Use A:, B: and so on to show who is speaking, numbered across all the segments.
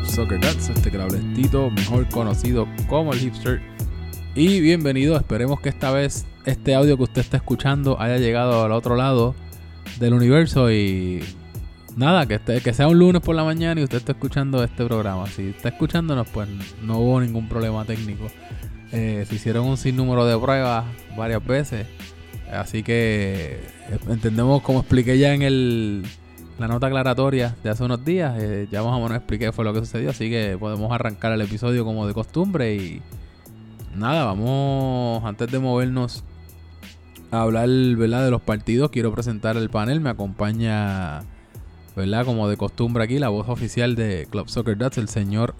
A: Club Soccer Nuts, este clablestito mejor conocido como el hipster. Y bienvenido, esperemos que esta vez este audio que usted está escuchando haya llegado al otro lado del universo y nada, que, esté- que sea un lunes por la mañana y usted está escuchando este programa. Si está escuchándonos, pues no hubo ningún problema técnico. Eh, se hicieron un sinnúmero de pruebas varias veces. Así que eh, entendemos, como expliqué ya en el, la nota aclaratoria de hace unos días, eh, ya más o menos expliqué qué fue lo que sucedió. Así que podemos arrancar el episodio como de costumbre. Y nada, vamos, antes de movernos a hablar ¿verdad? de los partidos, quiero presentar el panel. Me acompaña, ¿verdad? Como de costumbre aquí, la voz oficial de Club Soccer Dats, el señor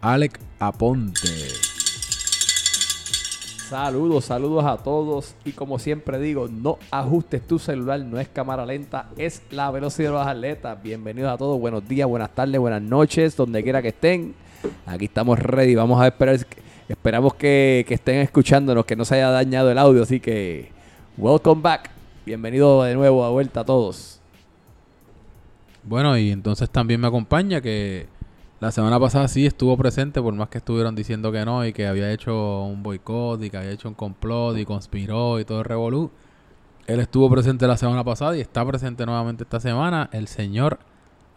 A: Alec Aponte.
B: Saludos, saludos a todos y como siempre digo, no ajustes tu celular, no es cámara lenta, es la velocidad de los atletas. Bienvenidos a todos, buenos días, buenas tardes, buenas noches, donde quiera que estén. Aquí estamos ready, vamos a esperar, esperamos que, que estén escuchándonos, que no se haya dañado el audio, así que welcome back, bienvenido de nuevo a vuelta a todos.
A: Bueno, y entonces también me acompaña que la semana pasada sí estuvo presente, por más que estuvieron diciendo que no y que había hecho un boicot y que había hecho un complot y conspiró y todo el revolú. Él estuvo presente la semana pasada y está presente nuevamente esta semana el señor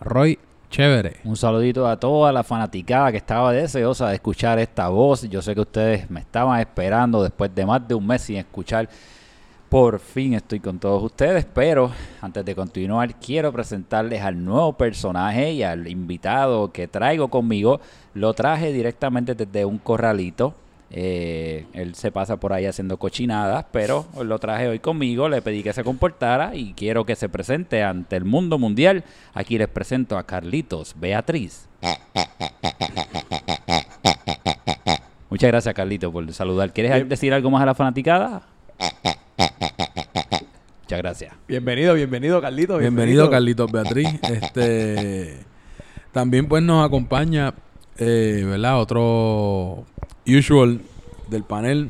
A: Roy Chévere.
C: Un saludito a toda la fanaticada que estaba deseosa de escuchar esta voz. Yo sé que ustedes me estaban esperando después de más de un mes sin escuchar. Por fin estoy con todos ustedes, pero antes de continuar quiero presentarles al nuevo personaje y al invitado que traigo conmigo. Lo traje directamente desde un corralito. Eh, él se pasa por ahí haciendo cochinadas, pero lo traje hoy conmigo, le pedí que se comportara y quiero que se presente ante el mundo mundial. Aquí les presento a Carlitos Beatriz. Muchas gracias, Carlitos, por saludar. ¿Quieres decir algo más a la fanaticada? Muchas gracias.
B: Bienvenido, bienvenido Carlito.
A: Bienvenido Carlitos Beatriz. Este también pues nos acompaña, eh, ¿verdad? Otro usual del panel,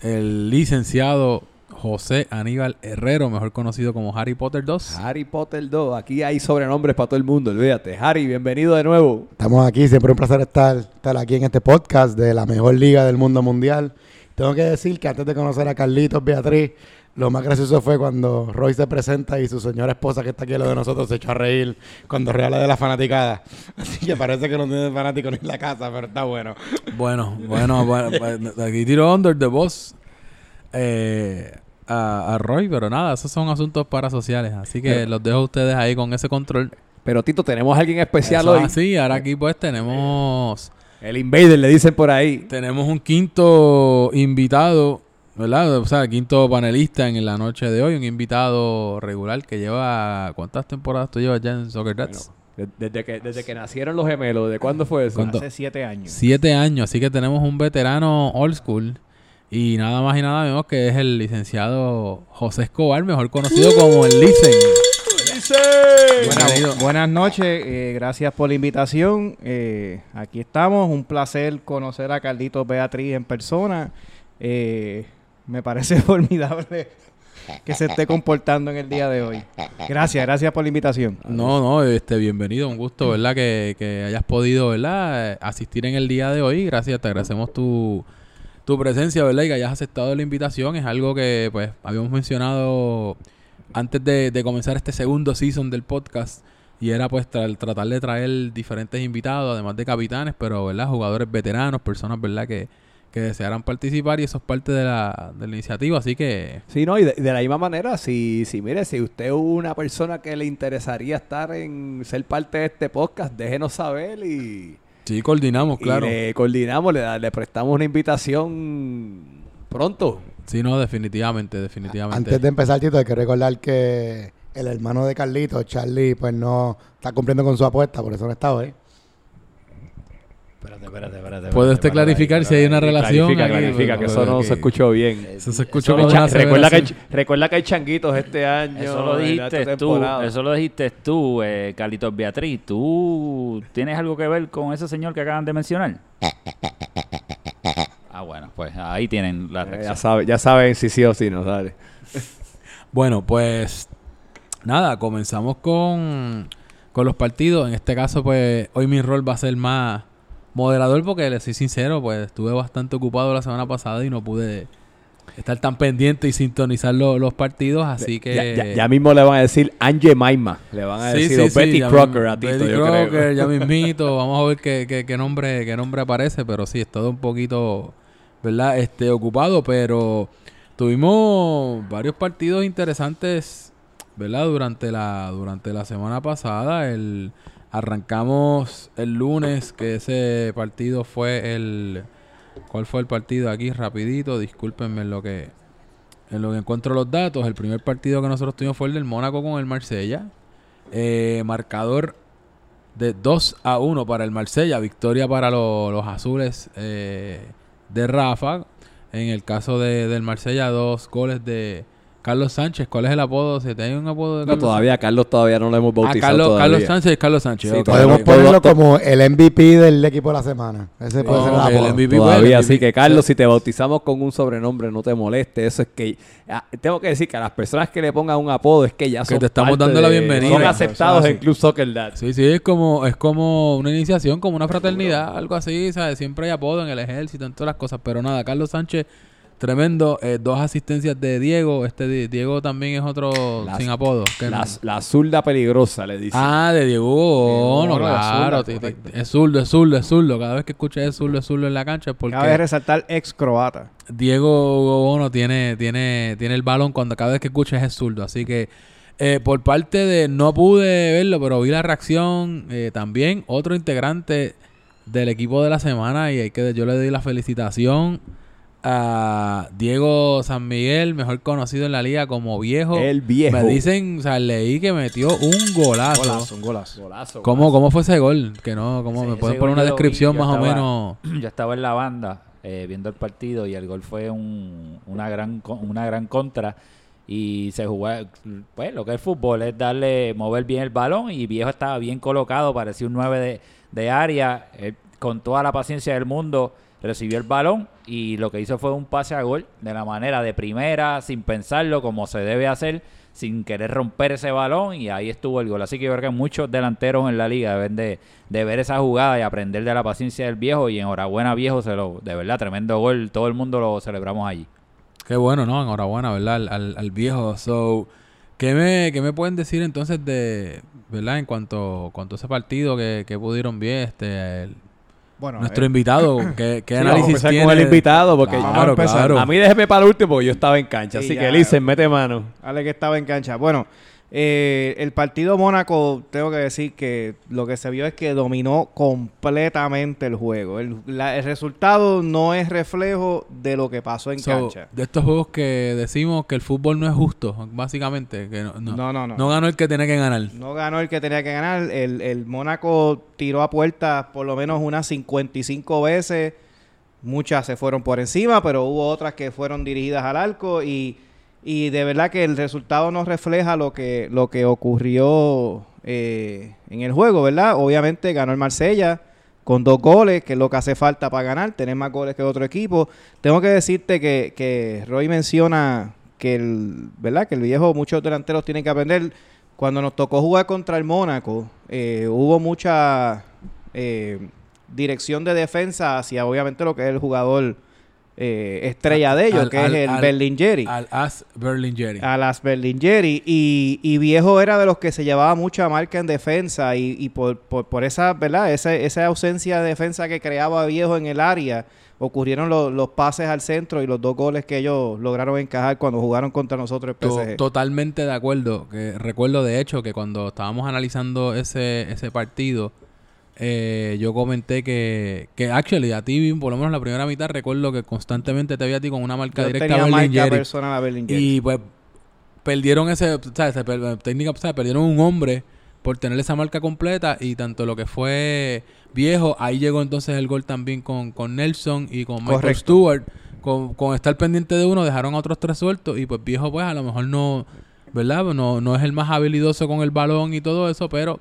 A: el licenciado José Aníbal Herrero, mejor conocido como Harry Potter 2.
B: Harry Potter 2, aquí hay sobrenombres para todo el mundo, olvídate. Harry, bienvenido de nuevo.
D: Estamos aquí, siempre un placer estar, estar aquí en este podcast de la mejor liga del mundo mundial. Tengo que decir que antes de conocer a Carlitos Beatriz, lo más gracioso fue cuando Roy se presenta y su señora esposa que está aquí a lo de nosotros se echó a reír cuando Roy habla de la fanaticada. Así que parece que no tiene fanático ni en la casa, pero está bueno.
A: Bueno, bueno, bueno, aquí tiro under the boss eh, a, a Roy, pero nada, esos son asuntos parasociales, así que
B: Pero-
A: los dejo a ustedes ahí con ese control.
B: Pero Tito, tenemos a alguien especial
A: Eso es
B: hoy.
A: así, ahora aquí pues tenemos
B: El Invader, le dicen por ahí.
A: tenemos un quinto invitado, ¿verdad? O sea, el quinto panelista en la noche de hoy, un invitado regular que lleva ¿cuántas temporadas tú llevas ya en Soccer Dats?
B: De- Desde que, desde que nacieron los gemelos, ¿de cuándo fue eso?
A: ¿Cuándo?
E: Hace siete años.
A: Siete años, así que tenemos un veterano old school. Y nada más y nada menos que es el licenciado José Escobar, mejor conocido como el Licen.
E: Buenas noches, eh, gracias por la invitación. Eh, aquí estamos, un placer conocer a Carlitos Beatriz en persona. Eh, me parece formidable que se esté comportando en el día de hoy. Gracias, gracias por la invitación.
A: No, no, este, bienvenido, un gusto, ¿verdad? Que, que hayas podido, ¿verdad? Asistir en el día de hoy. Gracias, te agradecemos tu, tu presencia, ¿verdad? Y que hayas aceptado la invitación. Es algo que, pues, habíamos mencionado antes de, de comenzar este segundo season del podcast. Y era, pues, tra- tratar de traer diferentes invitados, además de capitanes, pero, ¿verdad? Jugadores veteranos, personas, ¿verdad? Que, que desearan participar y eso es parte de la, de la iniciativa. Así que,
B: Sí, no, y de, de la misma manera, si, si mire, si usted es una persona que le interesaría estar en ser parte de este podcast, déjenos saber y,
A: sí, coordinamos,
B: y
A: claro.
B: le coordinamos, le, le prestamos una invitación pronto.
A: Sí, no, definitivamente, definitivamente.
D: Antes de empezar, Tito, hay que recordar que el hermano de Carlitos, Charlie, pues no está cumpliendo con su apuesta, por eso no está hoy.
C: Espérate, espérate, espérate.
A: ¿Puede usted clarificar si hay una relación?
B: Clarifica,
A: aquí?
B: clarifica, que eso no se escuchó bien.
A: Eso se escuchó
B: recuerda, que recuerda que hay changuitos este año.
C: Eso lo dijiste tú, eso lo dijiste tú, eh, Carlitos Beatriz. ¿Tú tienes algo que ver con ese señor que acaban de mencionar? Ah, bueno, pues ahí tienen la
B: Eh, ya,
C: reacción.
B: sabe, ya saben si sí o si no, dale.
A: Bueno, pues nada, comenzamos con con los partidos. En este caso, pues hoy mi rol va a ser más moderador porque, le soy sincero, pues estuve bastante ocupado la semana pasada y no pude estar tan pendiente y sintonizar lo- los partidos, así que...
B: Ya, ya- ya mismo le van a decir Angie Maima. Le van a
A: Sí,
B: decir
A: sí,
B: o
A: sí,
B: Betty
A: ya
B: Crocker a Tito,
A: Betty
B: yo
A: Crocker,
B: creo.
A: ya mismito. Vamos a ver qué, qué- qué nombre, qué nombre aparece, pero sí, he estado un poquito, ¿verdad? Este, ocupado, pero tuvimos varios partidos interesantes, ¿verdad? Durante la, durante la semana pasada. El, arrancamos el lunes, que ese partido fue el... ¿Cuál fue el partido aquí? Rapidito, discúlpenme en lo que... En lo que encuentro los datos, el primer partido que nosotros tuvimos fue el del Mónaco con el Marsella. Eh, marcador de 2 a 1 para el Marsella. Victoria para lo- los azules eh, de Rafa. En el caso de, del Marsella, dos goles de Carlos Sánchez. ¿Cuál es el apodo? ¿Se te hay un apodo de
B: No, todavía Carlos todavía no lo hemos
A: Ah,
B: bautizado
A: Carlos,
B: todavía.
A: Carlos Sánchez, Carlos Sánchez.
B: Sí,
D: Podemos ponerlo como el MVP del equipo de la semana. Ese puede ser el
A: Ok, el
D: apodo.
A: MVP.
B: Todavía, así que Carlos, si te bautizamos con un sobrenombre, no te moleste. Eso es que ah, tengo que decir que a las personas que le pongan un apodo es que ya
A: Que
B: son
A: te estamos
B: parte
A: dando la bienvenida.
B: Son aceptados
E: es
B: en Club Soccer Dad.
A: Sí, sí, es como, es como una iniciación, como una fraternidad, algo así, ¿sabes? Siempre hay apodo en el ejército, en todas las cosas, pero nada, Carlos Sánchez, tremendo, eh, dos asistencias de Diego, este Di- Diego también es otro sin apodo. que no-
B: La, la zurda peligrosa, le dice.
A: Ah, de Diego Bono,
E: Bono, de
A: claro,
E: zurda,
A: es zurdo, es zurdo, es zurdo, cada vez que escuches es zurdo, es zurdo en la cancha porque...
E: Cabe resaltar ex croata.
A: Diego Bono tiene, tiene, tiene el balón cuando cada vez que escuches es zurdo. Así que eh, por parte de no pude verlo, pero vi la reacción eh, también. Otro integrante del equipo de la semana y hay que yo le doy la felicitación a Diego San Miguel, mejor conocido en la liga como viejo.
B: El viejo.
A: Me dicen, o sea, leí que metió un golazo.
E: Golazo, un golazo.
B: Golazo,
A: ¿Cómo,
B: golazo.
A: ¿Cómo fue ese gol? Que no, ¿cómo
C: Sí,
A: me pueden poner una
C: vi,
A: descripción más o
C: estaba-
A: menos?
C: yo estaba en la banda eh, viendo el partido y el gol fue un- una gran una gran contra y se jugó pues lo que es el fútbol es darle mover bien el balón y viejo estaba bien colocado parecía un 9 de, de área él, con toda la paciencia del mundo recibió el balón y lo que hizo fue un pase a gol de la manera de primera sin pensarlo como se debe hacer sin querer romper ese balón y ahí estuvo el gol. Así que yo creo que muchos delanteros en la liga deben de, ver esa jugada y aprender de la paciencia del viejo y enhorabuena viejo, se lo, de verdad, tremendo gol, todo el mundo lo celebramos allí.
A: Qué bueno, ¿no? Enhorabuena, ¿verdad? Al, al, viejo. So, ¿qué me, ¿qué me pueden decir entonces de, ¿verdad? En cuanto, cuanto a ese partido que, que pudieron ver, este,
E: Bueno,
A: nuestro
E: eh,
A: invitado, ¿qué, qué
B: Sí, vamos a
A: análisis tiene?
B: con el invitado porque
A: Claro,
E: a
A: claro.
B: a mí déjeme para el último porque yo estaba en cancha.
E: Sí,
B: así
E: ya.
B: que Lisen, mete mano.
E: Ale que estaba en cancha. Bueno, eh, el partido Mónaco, tengo que decir que lo que se vio es que dominó completamente el juego. El, la- el resultado no es reflejo de lo que pasó en
A: So,
E: cancha.
A: de estos juegos que decimos que el fútbol no es justo, básicamente, que no, no,
E: No, no, no.
A: no ganó el que tenía que ganar.
E: No ganó el que tenía que ganar. El, el Mónaco tiró a puertas por lo menos unas 55 veces. Muchas se fueron por encima, pero hubo otras que fueron dirigidas al arco y, y de verdad que el resultado no refleja lo que, lo que ocurrió eh, en el juego, ¿verdad? Obviamente ganó el Marsella con dos goles, que es lo que hace falta para ganar, tener más goles que otro equipo. Tengo que decirte que, que Roy menciona que el, ¿verdad? Que el viejo, muchos delanteros tienen que aprender. Cuando nos tocó jugar contra el Mónaco, eh, hubo mucha eh, dirección de defensa hacia obviamente lo que es el jugador eh, estrella de ellos,
A: Al-
E: que
A: al-
E: es el
A: al-
E: Berlingeri.
A: Al As Berlingeri.
E: A las Berlingeri. Y, y Viejo era de los que se llevaba mucha marca en defensa. Y, y por, por, por esa, ¿verdad? Esa, esa ausencia de defensa que creaba Viejo en el área, ocurrieron los, los pases al centro y los dos goles que ellos lograron encajar cuando jugaron contra nosotros el PSG.
A: totalmente de acuerdo. Que recuerdo de hecho que cuando estábamos analizando ese, ese partido, eh, yo comenté que, que actually a ti, por lo menos la primera mitad, recuerdo que constantemente te vi a ti con una marca
E: Yo
A: directa
E: tenía
A: a
E: marca personal a Berlingeri.
A: Y pues perdieron ese, ¿sabes? Se per- técnica, ¿sabes? Perdieron un hombre por tener esa marca completa y tanto lo que fue viejo, ahí llegó entonces el gol también con, con Nelson y con Michael
E: Correcto.
A: Stewart. Con, con estar pendiente de uno, dejaron a otros tres sueltos y pues viejo pues a lo mejor no, ¿verdad? No, no es el más habilidoso con el balón y todo eso, pero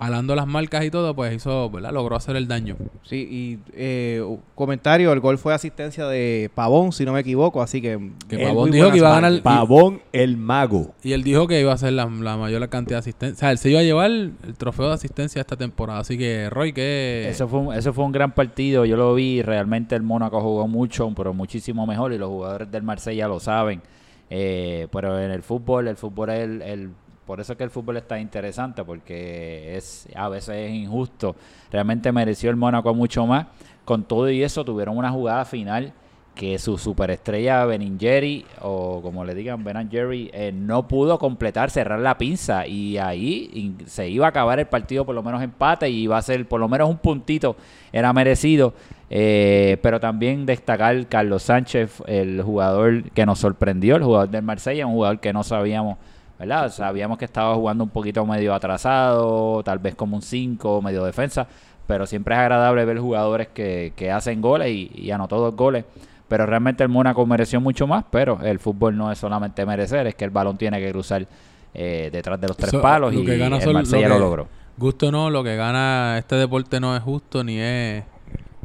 A: alando las marcas y todo, pues hizo, ¿verdad? Logró hacer el daño.
E: Sí, y eh, comentario, el gol fue asistencia de Pavón, si no me equivoco, así que...
A: Pavón dijo que iba a ganar-
B: Pavón el mago.
A: Y él dijo que iba a ser la, la mayor cantidad de asistencia. O sea, él se iba a llevar el trofeo de asistencia esta temporada. Así que, Roy, que
C: Eso fue, un, eso fue un gran partido, yo lo vi, realmente el Mónaco jugó mucho, pero muchísimo mejor y los jugadores del Marsella lo saben. Eh, pero en el fútbol, el fútbol es el, el- por eso es que el fútbol está interesante, porque es a veces es injusto. Realmente mereció el Mónaco mucho más. Con todo y eso tuvieron una jugada final que su superestrella Beningeri, o como le digan Benangeri, eh, no pudo completar, cerrar la pinza y ahí se iba a acabar el partido por lo menos empate y iba a ser por lo menos un puntito, era merecido. Eh, pero también destacar Carlos Sánchez, el jugador que nos sorprendió, el jugador del Marsella, un jugador que no sabíamos, ¿verdad? Sabíamos que estaba jugando un poquito medio atrasado, tal vez como un 5, medio defensa, pero siempre es agradable ver jugadores que, que hacen goles y, y anotó dos goles. Pero realmente el Mónaco mereció mucho más, pero el fútbol no es solamente merecer, es que el balón tiene que cruzar eh, detrás de los tres palos
A: lo
C: y
A: que gana
C: el Marsella
A: lo
C: logró.
A: gusto no, lo que gana este deporte no es justo ni es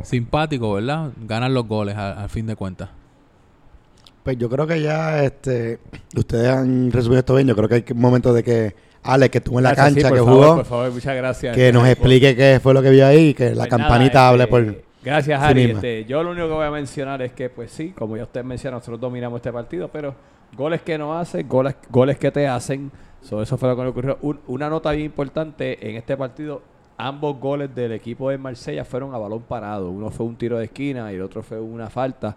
A: simpático, ¿verdad? Ganan los goles al, al fin de cuentas.
D: Pues yo creo que ya este, ustedes han resumido esto bien. Yo creo que hay un momento de que Alex, que estuvo en la
B: Gracias,
D: cancha, que
B: favor,
D: jugó,
B: Por favor, muchas gracias.
D: que nos explique qué fue lo que vio ahí y que la
B: Pues
D: campanita
B: nada,
D: hable
B: este,
D: por...
B: Gracias,
D: sí misma.
B: Este, yo lo único que voy a mencionar es que, pues sí, como ya usted menciona, nosotros dominamos este partido, pero goles que no hacen, goles, goles que te hacen. So, eso fue lo que ocurrió. Un- una nota bien importante en este partido. Ambos goles del equipo de Marsella fueron a balón parado. Uno fue un tiro de esquina y el otro fue una falta.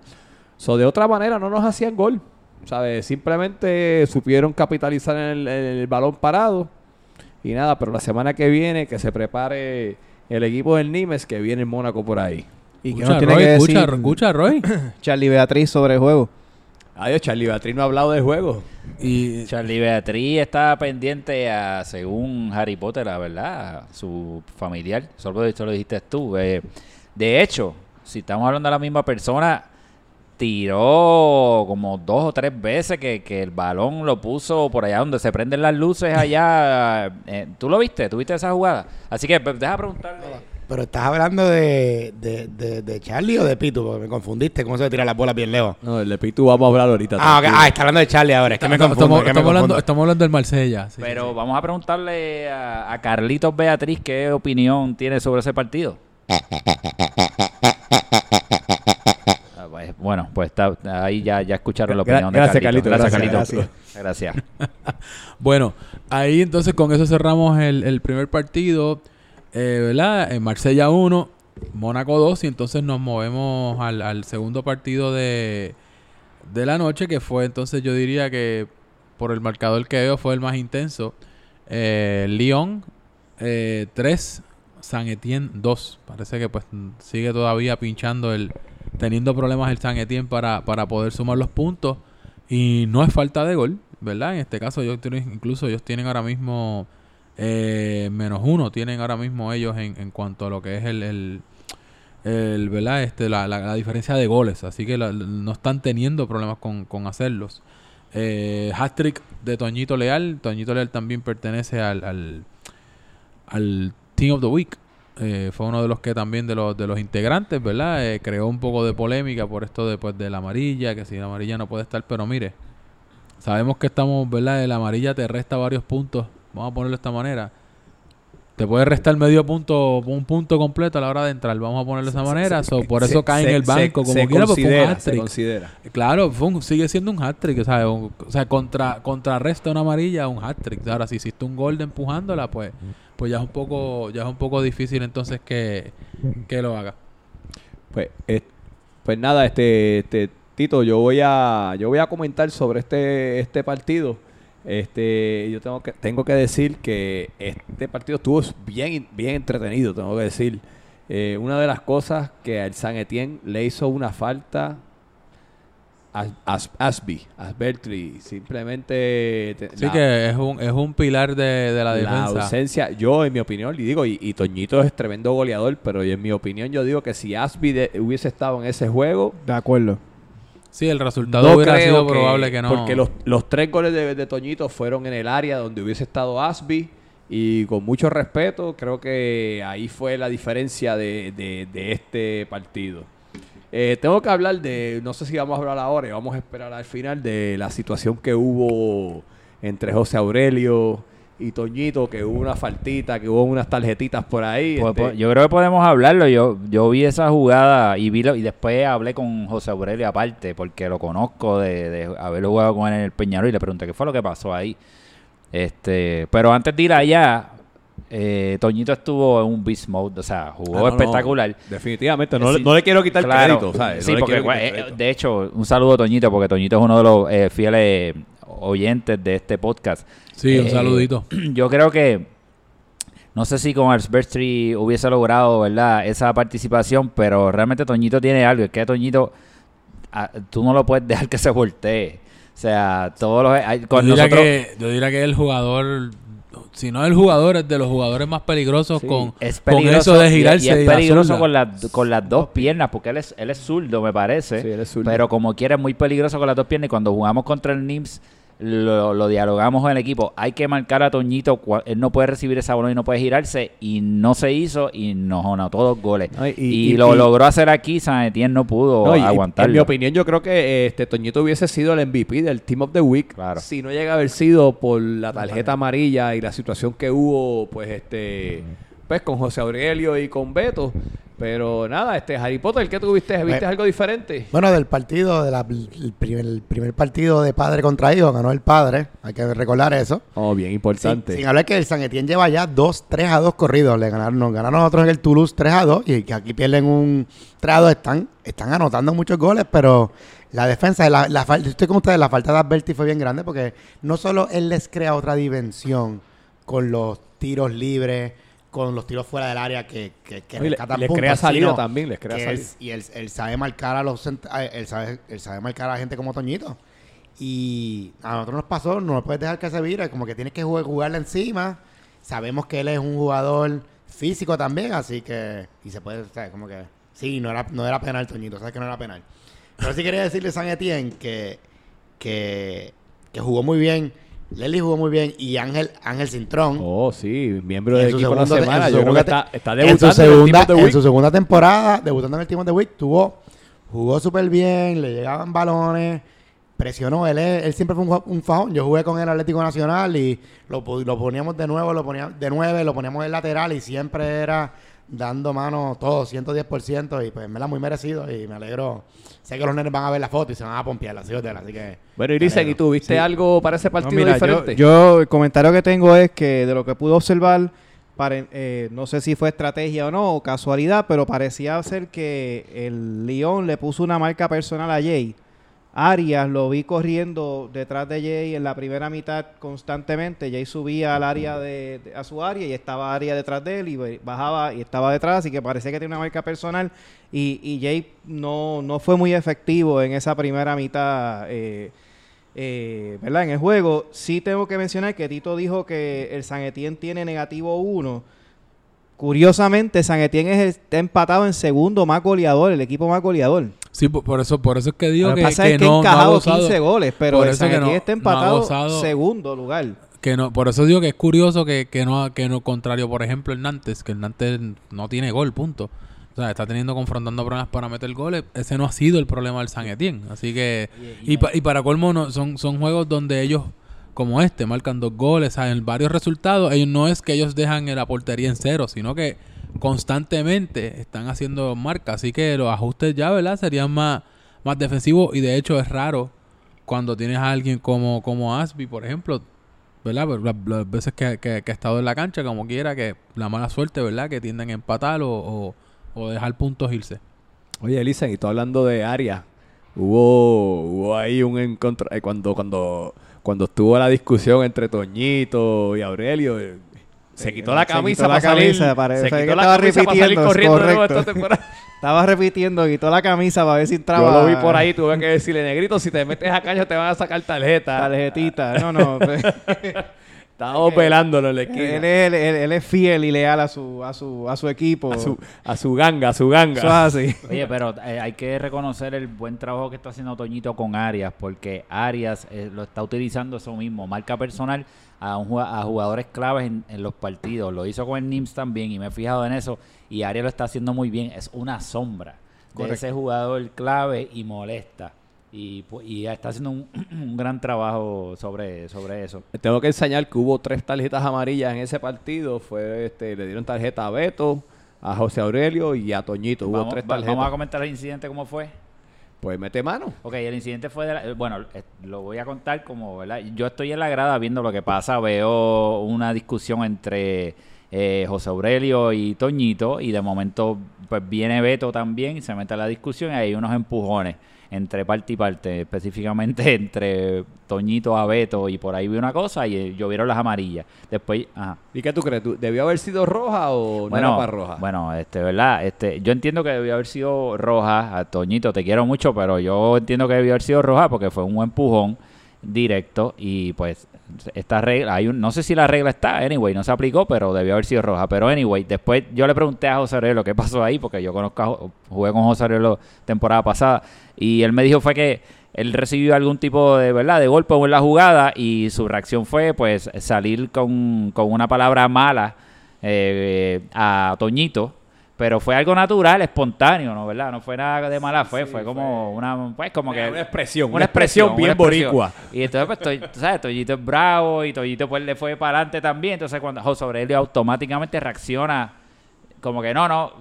B: So, de otra manera, no nos hacían gol. ¿Sabes? Simplemente supieron capitalizar en el, en el balón parado. Y nada, pero la semana que viene que se prepare el equipo del Nimes que viene el Mónaco por ahí.
E: ¿Y qué
A: Escucha,
E: nos tiene
A: Roy,
E: que decir
A: escucha, escucha, Roy.
E: Charlie Beatriz sobre el juego?
B: Adiós, Charlie Beatriz no ha hablado del juego.
A: y
C: Charlie Beatriz está pendiente a, según Harry Potter, la verdad, a su familiar. Solo esto lo dijiste tú. Eh, de hecho, si estamos hablando de la misma persona, tiró como dos o tres veces que, que el balón lo puso por allá donde se prenden las luces allá. Eh, ¿Tú lo viste? ¿Tú viste esa jugada? Así que pues, deja preguntarle.
D: Pero estás hablando de, de, de, de Charlie o de Pitu, porque me confundiste. ¿Cómo se tira las bolas bien lejos?
B: No, el de Pitu vamos a hablar ahorita.
D: Ah, ah, está hablando de Charlie ahora. Es que me
A: estamos,
D: confundo.
A: estamos,
D: es que me
A: estamos hablando, estamos hablando del Marsella. sí,
C: Pero
A: sí.
C: vamos a preguntarle a, a Carlitos Beatriz qué opinión tiene sobre ese partido. Bueno, pues está, ahí ya, ya escucharon la
B: Gra-
C: opinión de
B: gracias.
C: Carlitos, Gracias,
B: gracias.
C: Gracias.
A: Bueno, ahí entonces con eso cerramos el, el primer partido, eh, ¿verdad? En Marsella 1, Mónaco 2 y entonces nos movemos al, al segundo partido de, de la noche que fue entonces yo diría que por el marcador que veo fue el más intenso. Eh, Lyon 3, San Etienne 2. Parece que pues sigue todavía pinchando el teniendo problemas el San Etienne para, para poder sumar los puntos. Y no es falta de gol, ¿verdad? En este caso, ellos tienen, incluso ellos tienen ahora mismo eh, menos uno, tienen ahora mismo ellos en, en cuanto a lo que es el, el, el, ¿verdad? Este, la, la- la diferencia de goles. Así que no están teniendo problemas con, con hacerlos. Eh, de Toñito Leal. Toñito Leal también pertenece al, al, al Team of the Week. Eh, fue uno de los que también de los de los integrantes, ¿verdad? Eh, creó un poco de polémica por esto después de la amarilla, que si la amarilla no puede estar, pero mire, sabemos que estamos, ¿verdad? La amarilla te resta varios puntos, vamos a ponerlo de esta manera. Te puede restar medio punto, un punto completo a la hora de entrar, vamos a ponerlo de esa manera. so, por eso
B: Se-
A: cae en
B: se-
A: el banco,
B: se-
A: como
B: se
A: quiera, pues fue un
B: se
A: hat-trick.
B: considera.
A: Claro, fue un- sigue siendo un hat-trick, o sea, un- o sea, contra, contrarresta una amarilla a un hat-trick. Ahora, si hiciste un gol de empujándola, pues, pues ya es un poco, ya es un poco difícil entonces que, que lo haga.
B: Pues, eh, pues nada, este, este Tito, yo voy a, yo voy a comentar sobre este, este partido. Este, yo tengo que, tengo que decir que este partido estuvo bien, bien entretenido, tengo que decir. Eh, una de las cosas que al San Etienne le hizo una falta a As- Asby, Asbertry, simplemente te-
A: Sí
B: la-
A: que es un, es un pilar de, de la
B: la
A: defensa.
B: ausencia, yo en mi opinión, y digo, y, y Toñito es tremendo goleador, pero en mi opinión yo digo que si Asby de- hubiese estado en ese juego,
E: De acuerdo.
A: Sí, el resultado
B: no
A: hubiera sido probable que no.
B: Porque los, los tres goles de, de Toñito fueron en el área donde hubiese estado Asby Y con mucho respeto, creo que ahí fue la diferencia de, de- de este partido. Eh, tengo que hablar de, no sé si vamos a hablar ahora, y vamos a esperar al final de la situación que hubo entre José Aurelio y Toñito, que hubo una faltita, que hubo unas tarjetitas por ahí.
C: Pues,
B: este,
C: pues, yo creo que podemos hablarlo. Yo, yo vi esa jugada y vi lo- y después hablé con José Aurelio aparte, porque lo conozco de, de haberlo jugado con él en el Peñarol y le pregunté qué fue lo que pasó ahí. Este, pero antes de ir allá, eh, Toñito estuvo en un beast mode, o sea, jugó
B: ah, no, no,
C: espectacular.
B: definitivamente, no,
C: Sí.
B: le- no le quiero quitar
C: Claro,
B: crédito, ¿sabes?
C: Sí, porque
B: quitar
C: eh,
B: crédito.
C: de hecho, un saludo a Toñito, porque Toñito es uno de los eh, fieles oyentes de este podcast.
A: Sí, un
C: Eh,
A: saludito.
C: Yo creo que no sé si con Arsbertry hubiese logrado, ¿verdad? Esa participación, pero realmente Toñito tiene algo, es que Toñito ah, tú no lo puedes dejar que se voltee. O sea, todos los hay-
A: Yo
C: con
A: diría,
C: nosotros
A: que, yo diría que el jugador, si no el jugador, es de los jugadores más peligrosos
B: Sí,
A: con,
C: es
A: con
C: peligroso
A: eso de
C: y-
A: girarse.
C: y, es
A: la
C: peligroso con las con las dos piernas porque él es él es zurdo me parece
B: Sí, él es zurdo.
C: pero como quiera es muy peligroso con las dos piernas y cuando jugamos contra el NIMS lo, lo dialogamos en el equipo. Hay que marcar a Toñito él no puede recibir esa bola y no puede girarse y no se hizo y nos anotó dos goles.
B: Ay,
C: y,
B: y- y-
C: lo
B: y-
C: logró hacer aquí San Etienne no pudo
B: No, y- y
C: aguantar
B: En mi opinión, yo creo que este Toñito hubiese sido el MVP del Team of the Week
C: Claro.
B: si no llega a haber sido por la tarjeta amarilla y la situación que hubo, pues, este, pues, con José Aurelio y con Beto. Pero nada, este Harry Potter, ¿qué tuviste? ¿Viste
D: Bueno.
B: algo diferente?
D: Bueno, del partido, del primer, el primer partido de padre contra hijo, ganó el padre. Hay que recordar eso.
B: Oh, bien importante.
D: sin hablar que el San Etienne lleva ya 2, 3 a 2 corridos. Le ganaron, nos ganaron nosotros en el Toulouse 3 a 2 y que aquí pierden un 3 a 2. Están, están anotando muchos goles, pero la defensa, la, la, estoy con ustedes, la falta de Alberti fue bien grande porque no solo él les crea otra dimensión con los tiros libres, con los tiros fuera del área que, que, que
B: le-
D: rescatan
B: les
D: puntos,
B: crea salida también, les crea salida.
D: y él, él sabe marcar a los él sabe, él sabe marcar a la gente como Toñito. Y a nosotros nos pasó, no nos puedes dejar que se vire, como que tienes que jugar, jugarle encima. Sabemos que él es un jugador físico también, así que. Y se puede, como que. Sí, no era, no era penal, Toñito, sabes que no era penal. Pero sí quería decirle a San Etienne que, que, que jugó muy bien. Lely jugó muy bien y Ángel, Ángel Cintrón.
B: Oh, sí, miembro del equipo de la semana. Yo creo que
D: segunda
B: está, debutando en
D: segunda, su segunda temporada, debutando en el Team of the Week, tuvo, jugó súper bien, le llegaban balones, presionó. Él, él siempre fue un, un fajón. Yo jugué con el Atlético Nacional y lo, lo poníamos de nuevo, lo poníamos de nueve, lo poníamos en lateral y siempre era dando mano todo, 110%. Y pues me la muy merecido y me alegro. Sé que los nenes van a ver la foto y se van a pompear, así, así que.
B: Bueno, Irisen, ¿y tú viste
E: Sí.
B: algo para ese
E: No,
B: partido
E: mira, yo,
B: diferente?
E: yo el comentario que tengo es que de lo que pude observar, pare- eh, no sé si fue estrategia o no, o casualidad, pero parecía ser que el León le puso una marca personal a Jay. Arias lo vi corriendo detrás de Jay en la primera mitad constantemente. Jay subía al área de, a su área y estaba Arias detrás de él y bajaba y estaba detrás, así que parecía que tenía una marca personal. Y, y Jay no, no fue muy efectivo en esa primera mitad. eh, eh, ¿verdad? En el juego, sí tengo que mencionar que Tito dijo que el San Etienne tiene negativo 1. Curiosamente, San Etienne es el- está empatado en segundo más goleador, el equipo más goleador.
A: Sí, por, por eso, por eso es que digo
E: que pasa
A: que
E: es que
A: no,
E: ha
A: no ha
E: encajado
A: gozado-
E: 15 goles, pero
A: por
E: el
A: eso
E: San
A: que no-
E: está
A: no
E: empatado
A: gozado-
E: segundo lugar.
A: Que no, por eso digo que es curioso que, que no, que no, contrario, por ejemplo, el Nantes, que el Nantes no tiene gol, punto. O sea, está teniendo, confrontando problemas para meter goles. Ese no ha sido el problema del San Etienne. Así que, y, pa- y para colmo, no, son, son juegos donde ellos, como este, marcan dos goles, saben varios resultados. Ellos no es que ellos dejan la portería en cero, sino que constantemente están haciendo marcas. Así que los ajustes ya, ¿verdad? Serían más, más defensivos. Y de hecho es raro cuando tienes a alguien como, como Asby, por ejemplo, ¿verdad? Las, veces que, que- ha estado en la cancha, como quiera, que la mala suerte, ¿verdad? Que tienden a empatar o, o, dejar puntos irse.
B: Oye, Elisen, y tú hablando de Arias, hubo, hubo ahí un encontro eh, cuando, cuando, cuando estuvo la discusión entre Toñito y Aurelio. eh, Se quitó la
E: se
B: camisa
E: quitó la
B: para salir,
E: camisa,
B: se quitó la
E: estaba
B: camisa para salir
E: repitiendo, es
B: corriendo de nuevo esta temporada.
E: Estaba repitiendo, quitó la camisa para ver si entraba.
B: Yo lo vi por ahí, tuve que decirle, negrito, si te metes a caño te van a sacar tarjeta.
E: Tarjetita. No, no.
B: Estábamos velándolo en la
E: él,
B: esquina.
E: es, él- él- él es fiel y leal a su, a su, a su equipo.
B: A su, a su ganga, a su ganga.
E: Eso es así.
C: Oye, pero eh, hay que reconocer el buen trabajo que está haciendo Toñito con Arias, porque Arias eh, lo está utilizando eso mismo, marca personal. A, un a jugadores claves en, en los partidos. Lo hizo con el NIMS también y me he fijado en eso. Y Arias lo está haciendo muy bien. Es una sombra de
B: Correcto.
C: ese jugador clave y molesta. Y, pu- y está haciendo un, un gran trabajo sobre, sobre eso.
B: Tengo que enseñar que hubo tres tarjetas amarillas en ese partido. Fue este, le dieron tarjeta a Beto, a José Aurelio y a Toñito. Hubo
C: Vamos,
B: tres tarjetas.
C: vamos a comentar el incidente cómo fue.
B: Pues mete mano.
C: Ok, el incidente fue de la- bueno, eh, lo voy a contar como, ¿verdad? Yo estoy en la grada viendo lo que pasa, veo una discusión entre eh, José Aurelio y Toñito y de momento pues viene Beto también y se mete a la discusión y hay unos empujones entre parte y parte, específicamente entre Toñito a Beto y por ahí vi una cosa y eh, llovieron las amarillas. Después, ajá.
B: ¿Y qué tú crees? ¿Tú- ¿Debió haber sido roja o no era para roja?
C: Bueno, este, ¿verdad? Este, yo entiendo que debió haber sido roja. A Toñito, te quiero mucho, pero yo entiendo que debió haber sido roja porque fue un empujón directo y pues esta regla, hay un, no sé si la regla está, anyway, no se aplicó, pero debió haber sido roja. Pero anyway, después yo le pregunté a José Aurelio qué pasó ahí, porque yo conozco, jugué con José Aurelio temporada pasada, y él me dijo fue que él recibió algún tipo de, ¿verdad?, de golpe en la jugada y su reacción fue pues salir con, con una palabra mala eh, a Toñito, pero fue algo natural, espontáneo, ¿no? ¿Verdad? No fue nada de mala fe, fue como una, pues como que...
B: Una expresión,
C: una
B: expresión bien
C: una expresión.
B: boricua.
C: Y entonces, pues, tú sabes, Toyito es bravo y Toyito pues le fue para adelante también. Entonces, cuando José Aurelio automáticamente reacciona como que no, no,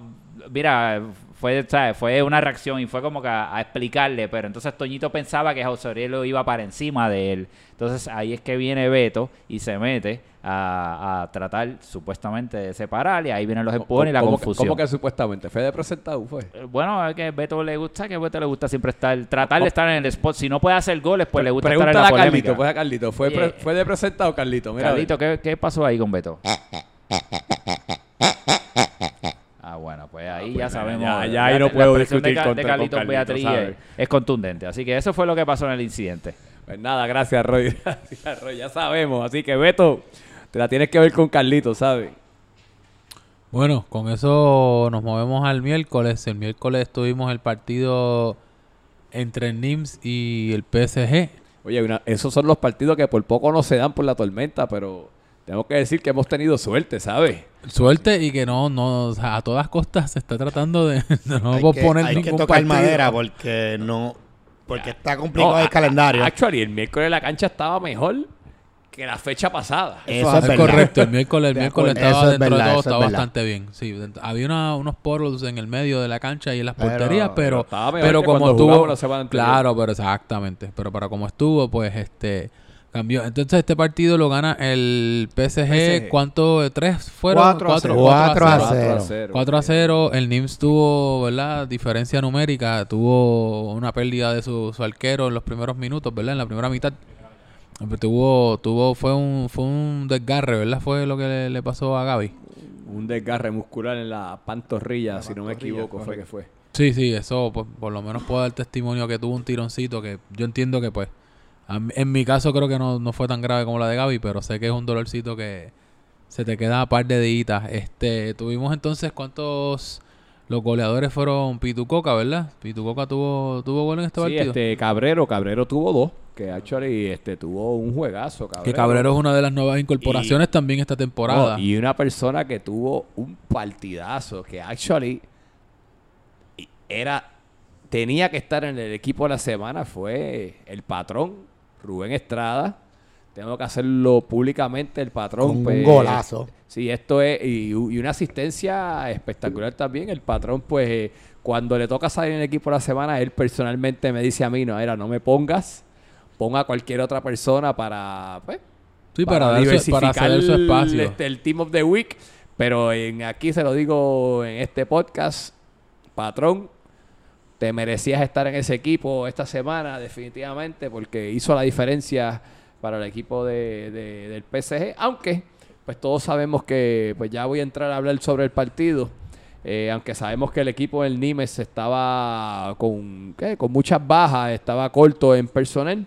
C: mira, fue, ¿sabes? fue una reacción y fue como que a, a explicarle, pero entonces Toñito pensaba que José Aurelio iba para encima de él. Entonces ahí es que viene Beto y se mete a, a tratar supuestamente de separar y ahí vienen los empujones y la
B: ¿Cómo que-
C: confusión.
B: ¿Cómo que supuestamente? ¿Fue de presentado? Fue.
C: Eh, Bueno, es que Beto le gusta, que a Beto le gusta siempre estar, tratar de estar en el spot. Si no puede hacer goles, pues le gusta estar en la
B: a
C: polémica.
B: Carlito, pues a Carlito. ¿Fue, pre- ¿Fue de presentado, Carlito? Mira,
C: Carlito, ¿qué, qué pasó ahí con Beto? Ah, bueno, pues ahí ya
B: pues,
C: sabemos.
B: ya- ya
C: La-
B: ahí no puedo
C: de
B: discutir
C: Ca-
B: contra-
C: de Carlitos
B: con
C: es contundente. Así que eso fue lo que pasó en el incidente.
B: Pues nada, gracias, Roy. Gracias, Roy. Ya sabemos. Así que, Beto, te la tienes que ver con Carlito, ¿sabes?
A: Bueno, con eso nos movemos al miércoles. El miércoles tuvimos el partido entre el NIMS y el PSG.
B: Oye, una- esos son los partidos que por poco no se dan por la tormenta, pero tengo que decir que hemos tenido suerte, ¿sabes?
A: Suerte y que no, no, o sea, a todas costas se está tratando de, de no
D: hay que,
A: posponer
D: hay que
A: ningún
D: tocar
A: partido.
D: madera porque no porque está complicado
B: No,
D: el
B: a-
D: calendario.
B: Actually, el miércoles la cancha estaba mejor que la fecha pasada.
D: Eso
A: Es
D: es
A: correcto, el miércoles, el miércoles estaba
D: Eso es
A: dentro
D: verdad,
A: de todo,
D: eso es
A: estaba bastante bien. Sí, había una- unos portals en el medio de la cancha y en las
D: Pero-
A: porterías,
B: pero
A: pero, como estuvo, claro, pero exactamente, pero para como estuvo, pues este cambió. Entonces este partido lo gana el PSG,
B: PSG.
A: ¿cuánto? ¿Tres fueron?
E: Cuatro a
A: Cuatro,
E: cero.
A: cuatro
D: Cuatro a
A: cero.
D: cero.
A: 4 a 0, el NIMS tuvo, ¿verdad? Diferencia numérica, tuvo una pérdida de su, su arquero en los primeros minutos, ¿verdad? En la primera mitad. Pero Tuvo, tuvo, fue un, fue un desgarre, ¿verdad? Fue lo que le, le pasó a Gaby.
B: Un desgarre muscular en la pantorrilla, si no me equivoco, fue que fue.
A: Sí, sí, eso pues, por lo menos puedo dar testimonio que tuvo un tironcito que yo entiendo que pues, a en mi caso creo que no, no fue tan grave como la de Gaby, pero sé que es un dolorcito que se te queda a par de días. Este, tuvimos entonces cuántos los goleadores fueron Pitucoca, ¿verdad? Pitucoca tuvo tuvo gol en este
B: Sí,
A: partido.
B: este Cabrero, Cabrero tuvo dos, que actually este, tuvo un juegazo, Cabrero.
A: que Cabrero es una de las nuevas incorporaciones también esta temporada.
B: Y una persona que tuvo un partidazo, que actually era tenía que estar en el equipo de la semana, fue el patrón, Rubén Estrada. Tengo que hacerlo públicamente, el patrón.
D: Con
B: pues,
D: un golazo.
B: Sí, esto es, y, y una asistencia espectacular también. El patrón, pues, eh, cuando le toca salir en el equipo de la semana, él personalmente me dice a mí, no, era, no me pongas, ponga a cualquier otra persona para, pues,
A: sí, para, dar su- para ceder su espacio.
B: este, el Team of the Week. Pero en, aquí se lo digo en este podcast, patrón, te merecías estar en ese equipo esta semana, definitivamente, porque hizo la diferencia para el equipo de, de- del PSG. Aunque, pues todos sabemos que, pues ya voy a entrar a hablar sobre el partido. eh, aunque sabemos que el equipo del Nimes estaba con, ¿qué? con muchas bajas, estaba corto en personal.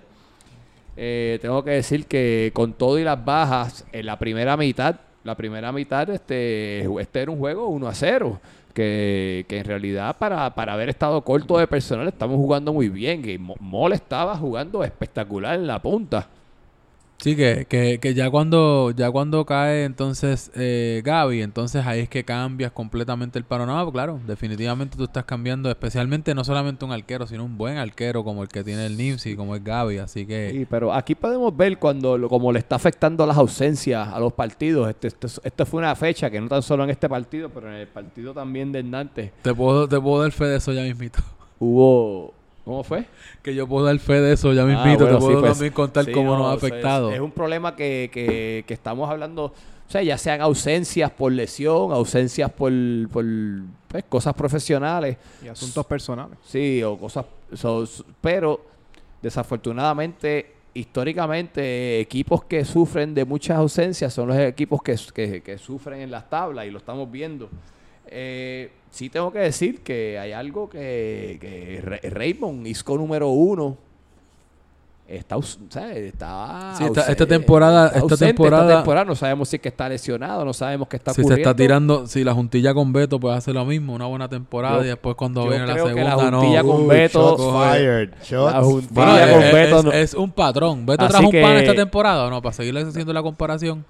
B: Eh, tengo que decir que con todo y las bajas en la primera mitad, la primera mitad, este, este era un juego 1 a 0. Que, que en realidad para, para haber estado corto de personal estamos jugando muy bien. Mo- Mole estaba jugando espectacular en la punta.
A: Sí, que, que, que ya cuando ya cuando cae entonces eh, Gaby, entonces ahí es que cambias completamente el panorama. Pues Claro, definitivamente tú estás cambiando, especialmente no solamente un arquero, sino un buen arquero como el que tiene el Nimsi, como es Gaby. Así que
B: Sí, pero aquí podemos ver cuando lo- como le está afectando las ausencias a los partidos. Este, este, esto fue una fecha que no tan solo en este partido, pero en el partido también de Nantes
A: te puedo, te puedo dar fe de eso ya mismito.
B: hubo... ¿Cómo fue?
A: Que yo puedo dar fe de eso ya
B: Ah,
A: mismito.
B: bueno,
A: te puedo
B: pues,
A: también contar
B: sí,
A: cómo
B: no,
A: nos ha
B: es-
A: afectado.
B: Es, un problema que, que, que estamos hablando, o sea, ya sean ausencias por lesión, ausencias por, por pues, cosas profesionales,
E: Y asuntos personales.
B: sí, o cosas, so- pero desafortunadamente, históricamente, equipos que sufren de muchas ausencias son los equipos que, que- que sufren en las tablas y lo estamos viendo. Eh, sí tengo que decir que hay algo que, que Ra- Raymond, Isco número uno, está, o sea, está
A: Sí, esta-
B: ause-
A: esta temporada-
B: está
A: esta
B: ausente
A: temporada-
B: no sabemos si es que está lesionado, no sabemos qué está
A: si se
B: ocurriendo.
A: está tirando, si la juntilla con Beto puede hacer lo mismo, una buena temporada
B: Yo-
A: y después cuando viene la
B: que la
A: segunda no.
B: juntilla con Beto-
D: shots
A: coge-
D: fired. Shots
B: La juntilla
A: Bueno,
B: con
A: es-
B: Beto
A: es-
B: no-
A: es un patrón. Beto
B: Así
A: trajo un pan
B: que-
A: esta temporada o no, para seguirle haciendo la comparación.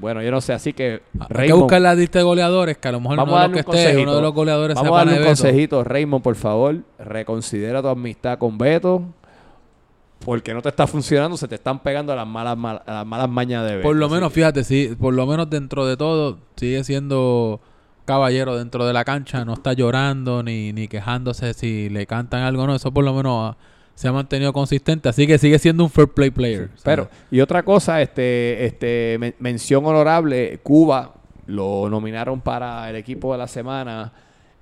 B: Bueno, yo no sé, así que
A: Hay que buscar la lista de goleadores, que a lo mejor
B: Vamos
A: uno
B: a
A: de los que esté, uno de los goleadores
B: Vamos a darle un
A: Beto.
B: consejito, Raymond, por favor, reconsidera tu amistad con Beto. Porque no te está funcionando, se te están pegando las malas, mal- las malas mañas de Beto.
A: Por lo menos,
B: que-
A: fíjate, sí, por lo menos dentro de todo, sigue siendo caballero dentro de la cancha, no está llorando ni, ni quejándose si le cantan algo no, eso por lo menos ah, se ha mantenido consistente, así que sigue siendo un fair play player.
B: Pero, y otra cosa, este, este, men- mención honorable, Cuba lo nominaron para el equipo de la semana.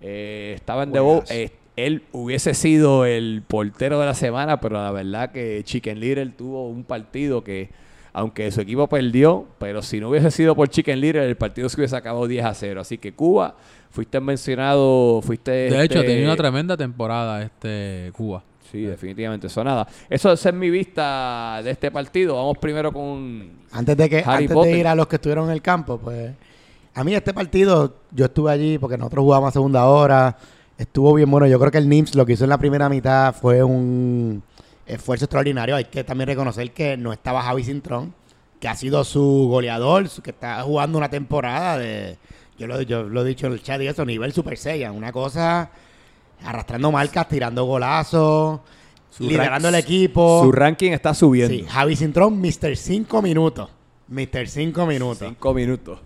B: eh, estaba en debut.
D: Juegazo.
B: eh, él hubiese sido el portero de la semana, pero la verdad que Chicken Little tuvo un partido que, aunque su equipo perdió, pero si no hubiese sido por Chicken Little, el partido se hubiese acabado 10 a 0. Así que Cuba, fuiste mencionado, fuiste...
A: de hecho,
B: este,
A: tenido una tremenda temporada este Cuba.
B: Sí, definitivamente. Eso nada. Eso esa es mi vista de este partido. Vamos primero con
D: Antes de que
B: Harry
D: antes
B: Potter.
D: de ir a los que estuvieron en el campo, pues a mí este partido yo estuve allí porque nosotros jugamos a segunda hora, estuvo bien bueno. Yo creo que el NIMS lo que hizo en la primera mitad fue un esfuerzo extraordinario. Hay que también reconocer que no estaba Javi Cintrón, que ha sido su goleador, su- que está jugando una temporada de yo lo, yo lo he dicho en el chat y eso, nivel Super Saiyan, una cosa arrastrando marcas, tirando golazos, liderando el equipo.
B: Su ranking está subiendo.
D: Sí, Javi Cintrón, Mr. 5 minutos. Mr. 5 minutos.
B: Cinco minutos.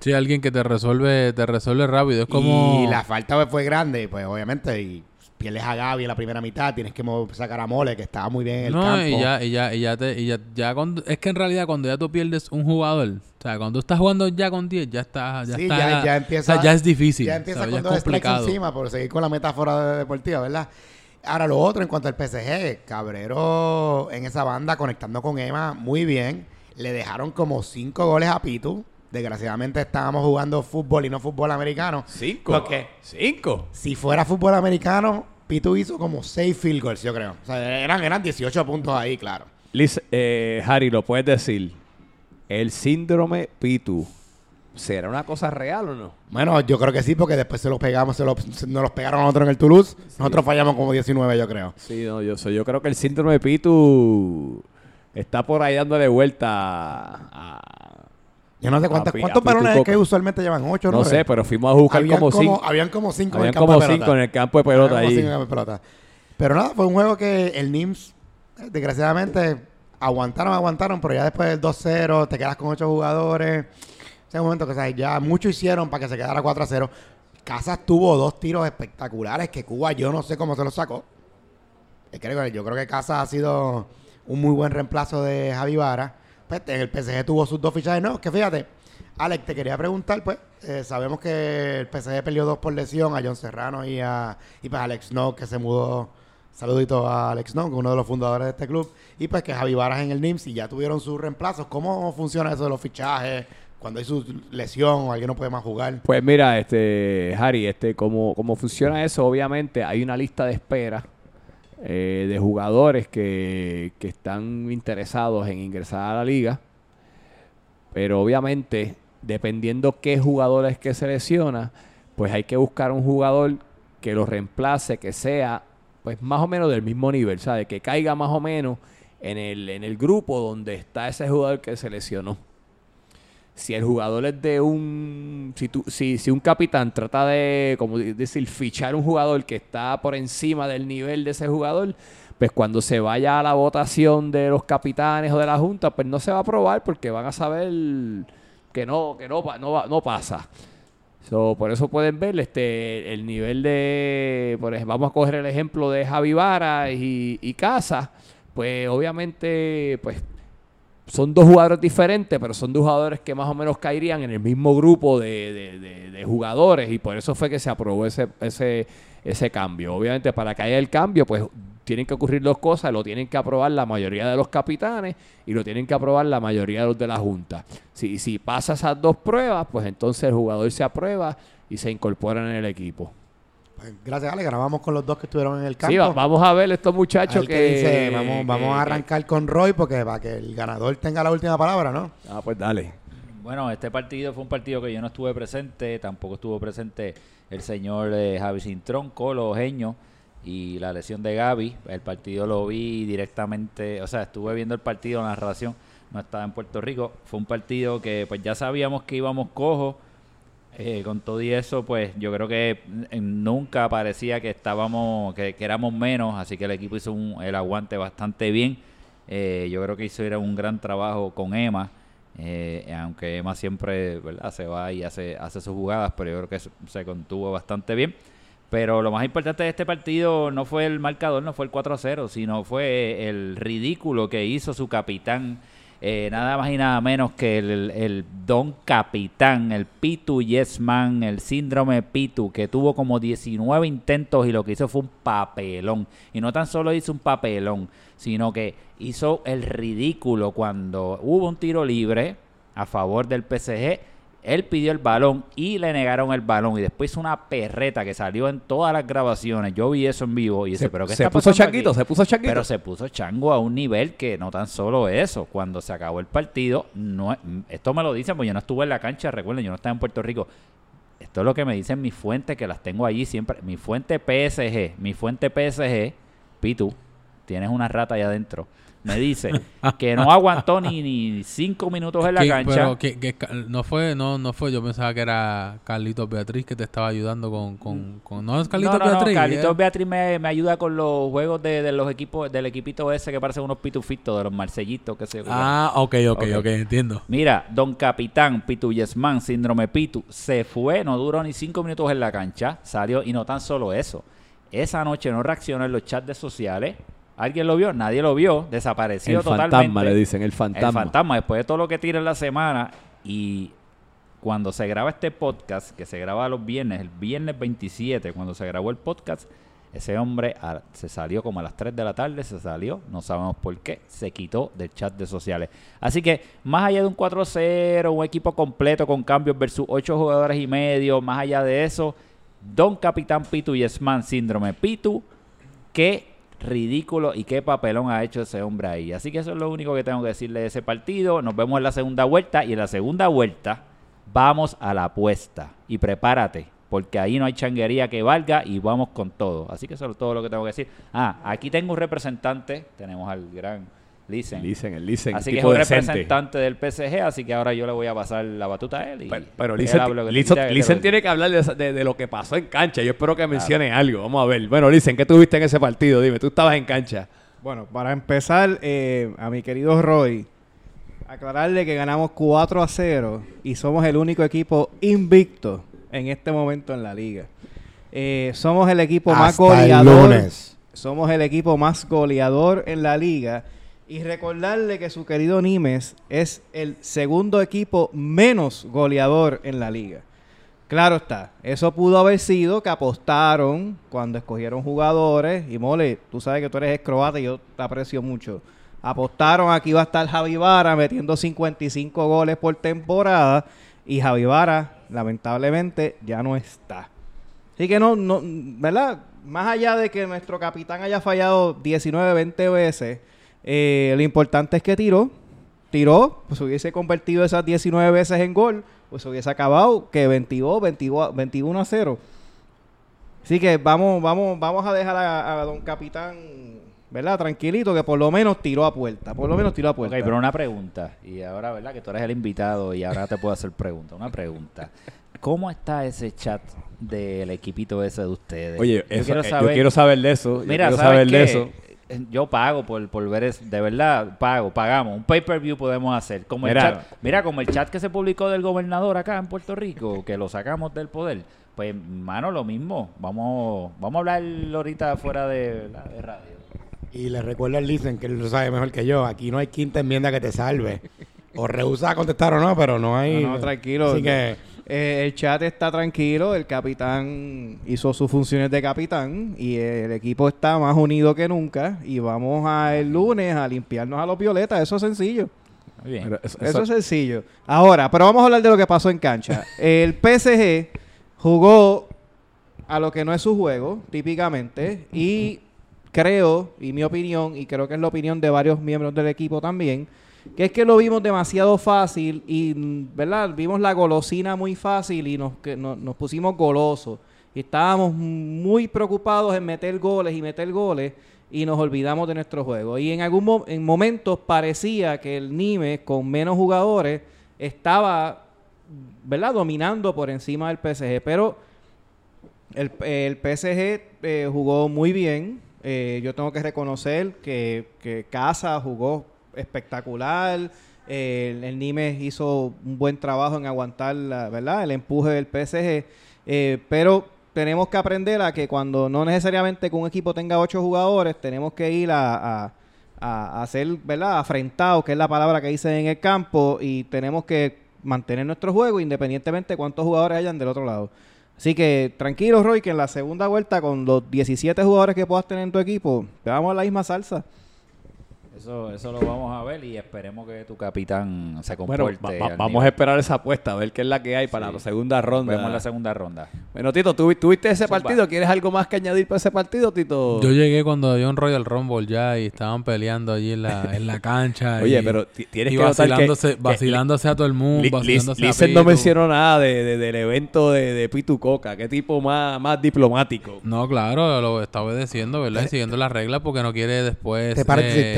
A: Sí, alguien que te resuelve, te resuelve rápido. Es como.
D: Y la falta fue grande, pues obviamente, y pierdes a Gaby en la primera mitad, tienes que sacar a Mole, que estaba muy bien en el
A: no,
D: campo.
A: y ya, y ya, y ya te, y ya, ya cuando, es que en realidad cuando ya tú pierdes un jugador, o sea, cuando estás jugando ya con 10, ya está, ya
D: Sí,
A: está,
D: ya- ya empieza-
A: o sea, ya es difícil,
D: Ya empieza
A: ¿sabes?
D: con
A: Ya
D: dos
A: complicado.
D: encima, por seguir con la metáfora de- deportiva, ¿verdad? Ahora, lo otro, en cuanto al PSG, Cabrero en esa banda conectando con Emma muy bien. Le dejaron como cinco goles a Pitu. Desgraciadamente estábamos jugando fútbol y no fútbol americano.
B: Cinco.
D: ¿Por qué?
B: Cinco.
D: Si fuera fútbol americano, Pitu hizo como seis field goals, yo creo. O sea, eran, eran 18 puntos ahí, claro.
B: Liz, eh, Harry, ¿lo puedes decir? El síndrome Pitu. ¿Será una cosa real o no?
D: Bueno, yo creo que sí, porque después se los pegamos, se los, se- nos los pegaron a nosotros en el Toulouse. Nosotros fallamos como 19, yo creo.
B: Sí, no, yo, soy, yo creo que el síndrome Pitu está por ahí dándole vuelta a...
D: Yo no sé cuántas,
B: A pi-
D: cuántos balones es que usualmente llevan, 8
B: No sé, pero fuimos a buscar
D: habían
B: como cinco.
D: Habían como 5 en el campo
B: como
D: de pelota.
B: cinco en el campo de pelota
D: Habían como
B: ahí.
D: cinco en el campo de pelota. Pero nada, fue un juego que el NIMS, eh, desgraciadamente, aguantaron, aguantaron, pero ya después del 2-0 te quedas con 8 jugadores. Ese momento que o sea, ya mucho hicieron para que se quedara 4-0. Casas tuvo dos tiros espectaculares que Cuba yo no sé cómo se los sacó. Es que yo creo que Casas ha sido un muy buen reemplazo de Javi Vara. Pues el PSG tuvo sus dos fichajes nuevos. Que fíjate, Alex, te quería preguntar, pues, eh, sabemos que el PSG perdió dos por lesión, a John Serrano y a y pues Alex Snow, que se mudó. Saludito a Alex Snow, uno de los fundadores de este club. Y pues que Javi Varas en el NIMS y ya tuvieron sus reemplazos. ¿Cómo funciona eso de los fichajes? Cuando hay su lesión o alguien no puede más jugar.
B: Pues mira, este Harry, este, cómo, cómo funciona eso, obviamente hay una lista de espera eh, de jugadores que, que están interesados en ingresar a la liga. Pero obviamente, dependiendo qué jugadores que selecciona, pues hay que buscar un jugador que lo reemplace, que sea pues más o menos del mismo nivel, ¿sabes? Que caiga más o menos en el, en el grupo donde está ese jugador que se. Si el jugador es de un. Si, tú, si, si un capitán trata de, como decir, fichar un jugador que está por encima del nivel de ese jugador, pues cuando se vaya a la votación de los capitanes o de la junta, pues no se va a aprobar porque van a saber que no, que no, no, no pasa. So, por eso pueden ver este el nivel de, por vamos a coger el ejemplo de Javi Vara y, y Casa, pues obviamente pues son dos jugadores diferentes, pero son dos jugadores que más o menos caerían en el mismo grupo de, de- de- jugadores y por eso fue que se aprobó ese, ese, ese cambio. Obviamente para que haya el cambio, pues tienen que ocurrir dos cosas, lo tienen que aprobar la mayoría de los capitanes y lo tienen que aprobar la mayoría de los de la Junta. Si, si pasa esas dos pruebas, pues entonces el jugador se aprueba y se incorpora en el equipo.
D: Gracias, Ale. Grabamos con los dos que estuvieron en el campo.
B: Sí, va- vamos a ver estos muchachos que,
D: dice. Vamos, vamos
B: que-
D: a arrancar con Roy porque para que el ganador tenga la última palabra, ¿no?
B: que- Ah, pues dale.
C: Bueno, este partido fue un partido que yo no estuve presente, tampoco estuvo presente el señor eh, Javi Cintrón, Colo, Geño y la lesión de Gaby. El partido lo vi directamente, o sea, estuve viendo el partido, la narración, no estaba en Puerto Rico. Fue un partido que pues ya sabíamos que íbamos cojo. Eh, con todo y eso, pues yo creo que eh, nunca parecía que estábamos, que, éramos menos, así que el equipo hizo un- el aguante bastante bien. Eh, yo creo que hizo era un gran trabajo con Emma, eh, aunque Emma siempre ¿verdad? se va y hace, hace sus jugadas, pero yo creo que se, se contuvo bastante bien. Pero lo más importante de este partido no fue el marcador, no fue el 4 a 0, sino fue el ridículo que hizo su capitán, eh, nada más y nada menos que el, el don capitán, el Pitu Yes Man, el síndrome Pitu, que tuvo como 19 intentos y lo que hizo fue un papelón. Y no tan solo hizo un papelón, sino que hizo el ridículo cuando hubo un tiro libre a favor del PSG. Él pidió el balón y le negaron el balón. Y después una perreta que salió en todas las grabaciones. Yo vi eso en vivo y
B: Se,
C: pero ¿qué
B: se
C: está
B: puso changuito,
C: aquí?"
B: se puso changuito.
C: Pero se puso chango a un nivel que no tan solo eso. Cuando se acabó el partido, no, esto me lo dicen, porque yo no estuve en la cancha, recuerden, yo no estaba en Puerto Rico. Esto es lo que me dicen mis fuentes, que las tengo allí siempre. Mi fuente PSG, mi fuente PSG, Pitu, tienes una rata allá adentro. Me dice que no aguantó ni, ni cinco minutos en la
A: ¿Qué-
C: cancha.
A: Pero que, que ca- no fue, no, no fue, yo pensaba que era Carlitos Beatriz que te estaba ayudando con, con, con- no es Carlitos
C: no, no,
A: Beatriz.
C: No, Carlitos
A: eh.
C: Beatriz me, me ayuda con los juegos de, de los equipos, del equipito ese que parecen unos pitufitos, de los marcellitos, que se
A: Ah, ok, ok,
C: Ok.
A: ok, entiendo.
C: Mira, Don Capitán, Pitu Yesman, Síndrome Pitu, se fue, no duró ni cinco minutos en la cancha, salió y no tan solo eso. Esa noche no reaccionó en los chats de sociales. ¿Alguien lo vio? Nadie lo vio. Desapareció
B: el
C: totalmente.
B: fantasma, le dicen, el fantasma.
C: El fantasma, después de todo lo que tira en la semana. Y cuando se graba este podcast, que se graba los viernes, el viernes 27, cuando se grabó el podcast, ese hombre a- se salió como a las 3 de la tarde, se salió, no sabemos por qué, se quitó del chat de sociales. Así que, más allá de un 4-0, un equipo completo con cambios versus 8 jugadores y medio, más allá de eso, Don Capitán Pitu y Esman Síndrome Pitu, qué ridículo y qué papelón ha hecho ese hombre ahí. Así que eso es lo único que tengo que decirle de ese partido. Nos vemos en la segunda vuelta y en la segunda vuelta vamos a la apuesta. Y prepárate, porque ahí no hay changuería que valga y vamos con todo. Así que eso es todo lo que tengo que decir. Ah, aquí tengo un representante. Tenemos al gran Listen.
B: Listen, el Listen.
C: Así que es un
B: decente.
C: representante del PSG, así que ahora yo le voy a pasar la batuta a él. Y
B: Pero, pero Listen,
C: que que
B: tiene que hablar de, esa- de- de lo que pasó en cancha. Yo espero que mencione algo. Vamos a ver. Bueno, Listen, ¿qué tuviste en ese partido? Dime, tú estabas en cancha.
E: Bueno, para empezar, eh, a mi querido Roy, aclararle que ganamos 4 a 0 y somos el único equipo invicto en este momento en la liga. Eh, somos el equipo más
D: Hasta el
E: goleador.
D: lunes.
E: Somos el equipo más goleador en la liga. Y recordarle que su querido Nimes es el segundo equipo menos goleador en la liga. Claro está, eso pudo haber sido que apostaron cuando escogieron jugadores. Y mole, tú sabes que tú eres croata y yo te aprecio mucho. Apostaron aquí va a estar Javi Vara metiendo 55 goles por temporada. Y Javi Vara, lamentablemente, ya no está. Así que no, no, ¿verdad? Más allá de que nuestro capitán haya fallado 19, 20 veces, eh, lo importante es que tiró. Tiró, pues hubiese convertido esas 19 veces en gol, pues hubiese acabado que 22, 22 21 a 0. Así que vamos, vamos, vamos a dejar a, a don capitán ¿verdad? Tranquilito, que por lo menos tiró a puerta. Por lo menos tiró a
C: Ok,
E: puerta.
C: pero una pregunta. Y ahora, ¿verdad? Que tú eres el invitado y ahora te puedo hacer pregunta. Una pregunta. ¿Cómo está ese chat del equipito ese de ustedes?
B: Oye,
C: Yo
B: eso-
C: quiero
B: eh, yo
C: saber-
B: quiero saber de eso. yo
C: Mira,
B: quiero
C: ¿sabes
B: saber de eso.
C: Yo pago por, por ver eso. De verdad, pago, pagamos. Un pay-per-view podemos hacer. Como el
B: Mira.
C: chat, mira, como el chat que se publicó del gobernador acá en Puerto Rico, que lo sacamos del poder. Pues, mano, lo mismo. Vamos, vamos a hablar ahorita fuera de, de radio.
D: Y le recuerdo al Listen, que él lo sabe mejor que yo. Aquí no hay quinta enmienda que te salve. O rehúsa a contestar o no, pero no hay.
E: No, no, tranquilo.
D: Así que.
E: Eh, el chat está tranquilo, el capitán hizo sus funciones de capitán y el equipo está más unido que nunca y vamos a el lunes a limpiarnos a los violetas, eso es sencillo.
C: Muy bien.
B: Eso
E: eso- es sencillo. Ahora, pero vamos a hablar de lo que pasó en cancha. El PSG jugó a lo que no es su juego, típicamente, y creo, y mi opinión, y creo que es la opinión de varios miembros del equipo también, que es que lo vimos demasiado fácil y, ¿verdad? Vimos la golosina muy fácil y nos, que, no- nos pusimos golosos. Y estábamos muy preocupados en meter goles y meter goles y nos olvidamos de nuestro juego. Y en algún mo- en momentos parecía que el Nime con menos jugadores estaba, ¿verdad? Dominando por encima del PSG. Pero el, el PSG eh, jugó muy bien. Eh, yo tengo que reconocer que, que Casa jugó espectacular. Eh, el, el Nimes hizo un buen trabajo en aguantar la, ¿verdad? el empuje del PSG. Eh, pero tenemos que aprender a que cuando no necesariamente que un equipo tenga ocho jugadores, tenemos que ir a, a, a, ser ¿verdad? afrentados, que es la palabra que dice en el campo, y tenemos que mantener nuestro juego independientemente de cuántos jugadores hayan del otro lado. Así que tranquilo, Roy, que en la segunda vuelta, con los 17 jugadores que puedas tener en tu equipo, te vamos a la misma salsa.
C: Eso, eso lo vamos a ver y esperemos que tu capitán se
B: Bueno,
C: comporte.
B: va- va-
C: al
B: vamos
C: nivel.
B: a esperar esa apuesta, a ver qué es la que hay para
C: Sí.
B: la segunda ronda.
C: Vemos la segunda ronda.
B: Bueno, Tito, ¿tú, tú viste ese
C: Zumba.
B: partido? ¿Quieres algo más que añadir para ese partido, Tito?
A: Yo llegué cuando había un Royal Rumble ya y estaban peleando allí en la, en la cancha.
B: Oye,
A: y-
B: pero ti- tienes
A: y
B: que notar que-
A: vacilándose,
B: que
A: vacilándose a todo el mundo,
B: Li-
A: vacilándose
B: Liz-
A: a
B: Listen no mencionó nada de, de- del evento de, de Pitu Coca. Qué tipo más, más diplomático.
A: No, claro, lo está obedeciendo, ¿verdad? Y siguiendo las reglas porque no quiere después...
D: Te parece,
A: eh,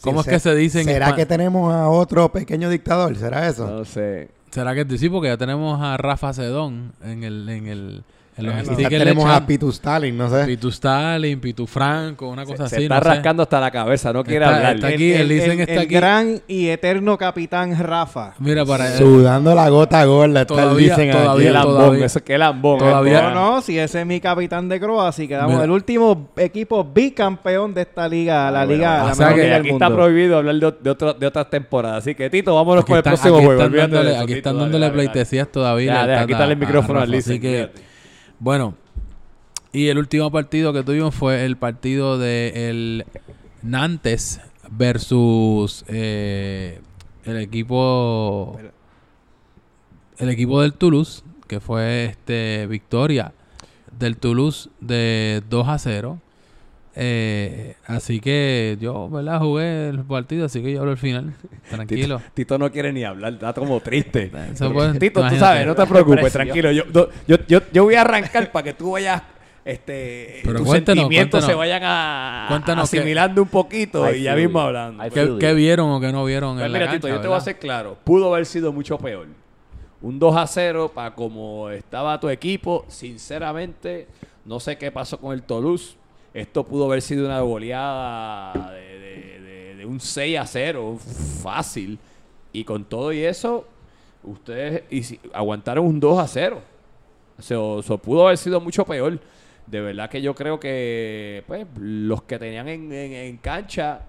A: ¿Cómo es
D: se-
A: que se dice
D: ¿Será que tenemos a otro pequeño dictador? ¿Será eso?
B: No sé.
A: ¿Será que sí? Porque ya tenemos a Rafa Sedón en el... En el en los
D: Quizás
A: stickers le
D: tenemos
A: echan
D: a Pitu Stalin, no sé.
A: Pitu Stalin, Pitu Franco, una cosa
B: se
A: así,
B: está
A: no sé.
B: rascando hasta la cabeza, no quiere
A: Está-
B: hablar.
A: está aquí, el Listen está
E: el
A: aquí.
E: gran y eterno capitán Rafa.
A: Mira, para...
D: Sudando la gota gorda. está el
A: Todavía-
D: Listen aquí.
A: todavía-
B: lambón,
A: todavía-
B: eso qué lambón.
A: todavía-.
E: No, no, si ese es mi capitán de Croacia, quedamos
A: Mira.
E: el último equipo bicampeón de esta liga, la
B: Ah,
E: liga,
B: bueno,
E: la
A: o sea
E: mejor
A: que
E: del
B: aquí está prohibido hablar de, de, otro- de otras temporadas. Así que, Tito, vámonos
A: Aquí
B: con
A: están,
B: el próximo
A: aquí
B: juego.
A: aquí están dándole pleitesías todavía. Tata-
B: quítale el micrófono al
A: Así que. Bueno, y el último partido que tuvimos fue el partido de el Nantes versus eh, el equipo el equipo del Toulouse, que fue este victoria del Toulouse de 2 a 0. Eh, así que yo, ¿verdad? Jugué el partido, así que yo hablo al final. Tranquilo.
B: Tito no quiere ni hablar, está como triste.
A: Eso puede-
B: Tito, tú sabes, no te preocupes, tranquilo. Yo, yo, yo, yo, yo voy a arrancar para que tú vayas, este,
A: Pero
B: tus
A: cuéntanos,
B: sentimientos se vayan a,
A: Cuéntanos
B: asimilando un poquito
C: I
B: y ya mismo
C: you.
B: hablando. Pues,
A: ¿Qué, qué vieron o qué no vieron
B: pues
A: en la
B: mira,
A: cancha,
B: Tito, yo te voy a hacer claro. Pudo haber sido mucho peor. Un 2 a 0 para como estaba tu equipo. Sinceramente, no sé qué pasó con el Toulouse. Esto pudo haber sido una goleada de, un 6 a 0. Fácil. Y con todo y eso, ustedes aguantaron un 2 a 0. O sea, pudo haber sido mucho peor. De verdad que yo creo que pues, los que tenían en, en- en cancha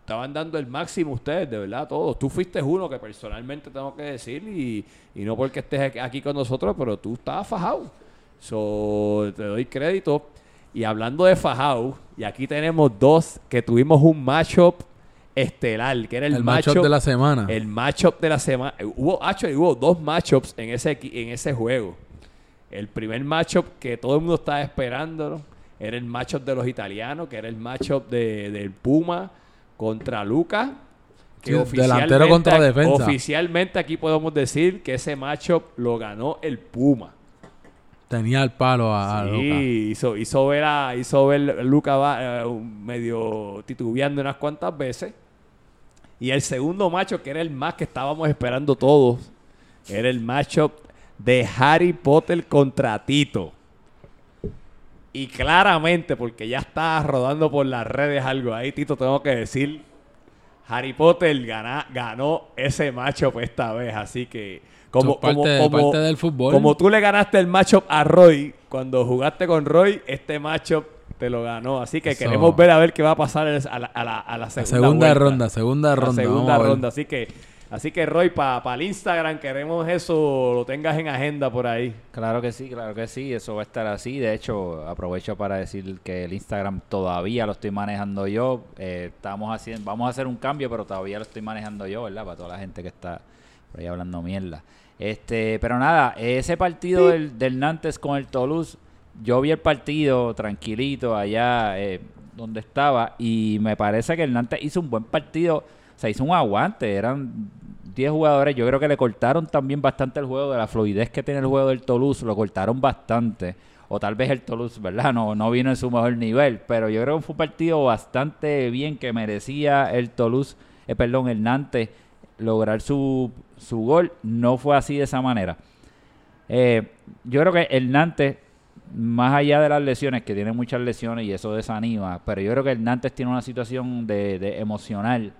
B: estaban dando el máximo ustedes, de verdad, todos. Tú fuiste uno que personalmente tengo que decir y, y no porque estés aquí- con nosotros, pero tú estabas fajado. Te doy crédito. Y hablando de fajado, y aquí tenemos dos que tuvimos un matchup estelar, que era el,
A: El matchup de la semana.
B: el matchup de la semana. Hubo, actually, hubo dos matchups en ese, en ese juego. El primer matchup que todo el mundo estaba esperando ¿no? era el matchup de los italianos, que era el matchup de, del Puma contra Luca. Que
A: Sí,
B: oficialmente,
A: delantero contra defensa.
B: Oficialmente aquí podemos decir que ese matchup lo ganó el Puma.
A: Tenía el palo a, a
B: Sí,
A: Luka.
B: hizo, hizo ver a hizo ver Luca va- eh, medio titubeando unas cuantas veces. Y el segundo macho, que era el más que estábamos esperando todos, era el macho de Harry Potter contra Tito. Y claramente, porque ya está rodando por las redes algo ahí, Tito, tengo que decir, Harry Potter gana- ganó ese macho esta vez. Así que, como,
A: parte,
B: como, como-
A: parte del fútbol.
B: como tú le ganaste el matchup a Roy cuando jugaste con Roy, este matchup te lo ganó. Así que
A: Eso.
B: queremos ver a ver qué va a pasar a la, a la- a la segunda,
A: segunda ronda, segunda ronda.
B: segunda
A: a ver.
B: ronda. Así que, así que Roy, para el Instagram queremos eso, lo tengas en agenda por ahí.
C: Claro que sí, claro que sí, eso va a estar así. De hecho, aprovecho para decir que el Instagram todavía lo estoy manejando yo. Eh, estamos haciendo, vamos a hacer un cambio, pero todavía lo estoy manejando yo, ¿verdad? Para toda la gente que está por ahí hablando mierda. Este, pero nada, ese partido del, Nantes con el Toulouse, yo vi el partido tranquilito allá eh, donde estaba y me parece que el Nantes hizo un buen partido, o sea, hizo un aguante, eran 10 jugadores, yo creo que le cortaron también bastante el juego de la fluidez que tiene el juego del Toulouse, lo cortaron bastante. O tal vez el Toulouse, ¿verdad? No, no vino en su mejor nivel, pero yo creo que fue un partido bastante bien que merecía el Toulouse, eh, perdón, el Nantes lograr su, su gol. No fue así de esa manera. Eh, yo creo que el Nantes, más allá de las lesiones, que tiene muchas lesiones y eso desanima, pero yo creo que el Nantes tiene una situación de, de emocional.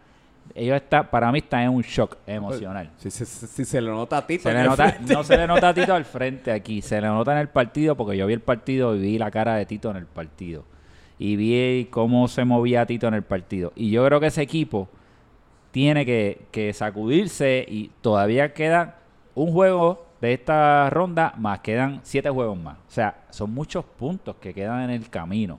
C: Ellos está, para mí están en un shock emocional.
B: Si, si- si- se le nota a Tito.
C: Se le nota, no se le nota a Tito al frente aquí, se le nota en el partido porque yo vi el partido y vi la cara de Tito en el partido. Y vi cómo se movía Tito en el partido. Y yo creo que ese equipo tiene que, que sacudirse y todavía queda un juego de esta ronda, más quedan siete juegos más. O sea, son muchos puntos que quedan en el camino.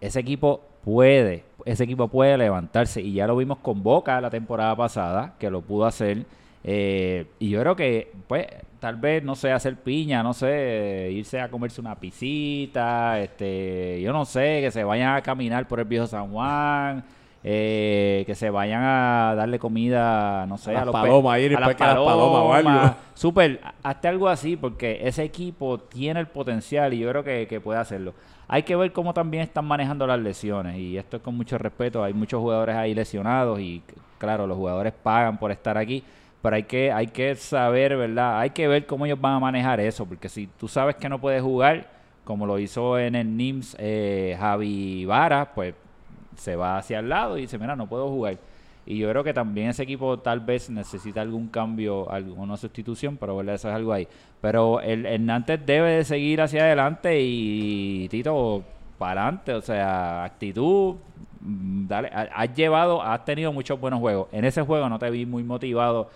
C: Ese equipo puede, ese equipo puede levantarse y ya lo vimos con Boca la temporada pasada, que lo pudo hacer. Eh, y yo creo que, pues, tal vez, no sé, hacer piña, no sé, irse a comerse una pisita, este, yo no sé, que se vayan a caminar por el viejo San Juan, eh, que se vayan a darle comida, no sé,
B: A las
C: los pe-
B: palomas, ir
C: a las
B: las palomas
C: palomas. Hazte algo así porque ese equipo tiene el potencial y yo creo que, que puede hacerlo. Hay que ver cómo también están manejando las lesiones y esto es con mucho respeto. Hay muchos jugadores ahí lesionados y claro, los jugadores pagan por estar aquí, pero hay que, hay que saber, ¿verdad? Hay que ver cómo ellos van a manejar eso porque si tú sabes que no puedes jugar, como lo hizo en el NIMS eh, Javi Vara, pues se va hacia el lado y dice, mira, no puedo jugar. Y yo creo que también ese equipo tal vez necesita algún cambio, alguna sustitución, pero ¿verdad? eso es algo ahí. Pero el, Nantes debe de seguir hacia adelante y Tito, para adelante, o sea, actitud, dale, ha- has llevado, has tenido muchos buenos juegos. En ese juego no te vi muy motivado,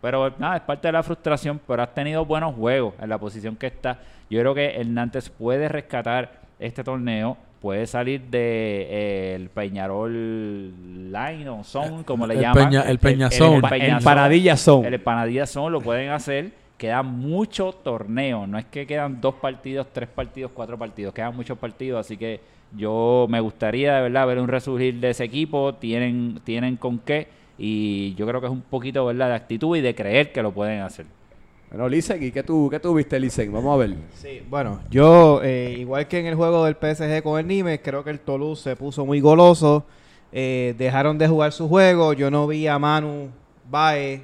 C: pero nada, es parte de la frustración, pero has tenido buenos juegos en la posición que está. Yo creo que Nantes puede rescatar este torneo, puede salir de eh, el Peñarol Line o Son, como le
A: El
C: llaman.
A: Peña- el Peñazón.
B: El,
C: Peñazón.
B: Paradilla son.
C: El Empanadilla son, lo pueden hacer. Quedan muchos torneos. No es que quedan dos partidos, tres partidos, cuatro partidos. Quedan muchos partidos. Así que yo me gustaría de verdad ver un resurgir de ese equipo. Tienen, tienen con qué. Y yo creo que es un poquito ¿verdad? de actitud y de creer que lo pueden hacer.
B: Bueno, Lisen, ¿y qué tú, qué tú viste, Lisen? Vamos a ver.
E: Sí, bueno, yo, eh, igual que en el juego del PSG con el Nimes, creo que el Toulouse se puso muy goloso. Eh, dejaron de jugar su juego. Yo no vi a Manu Bae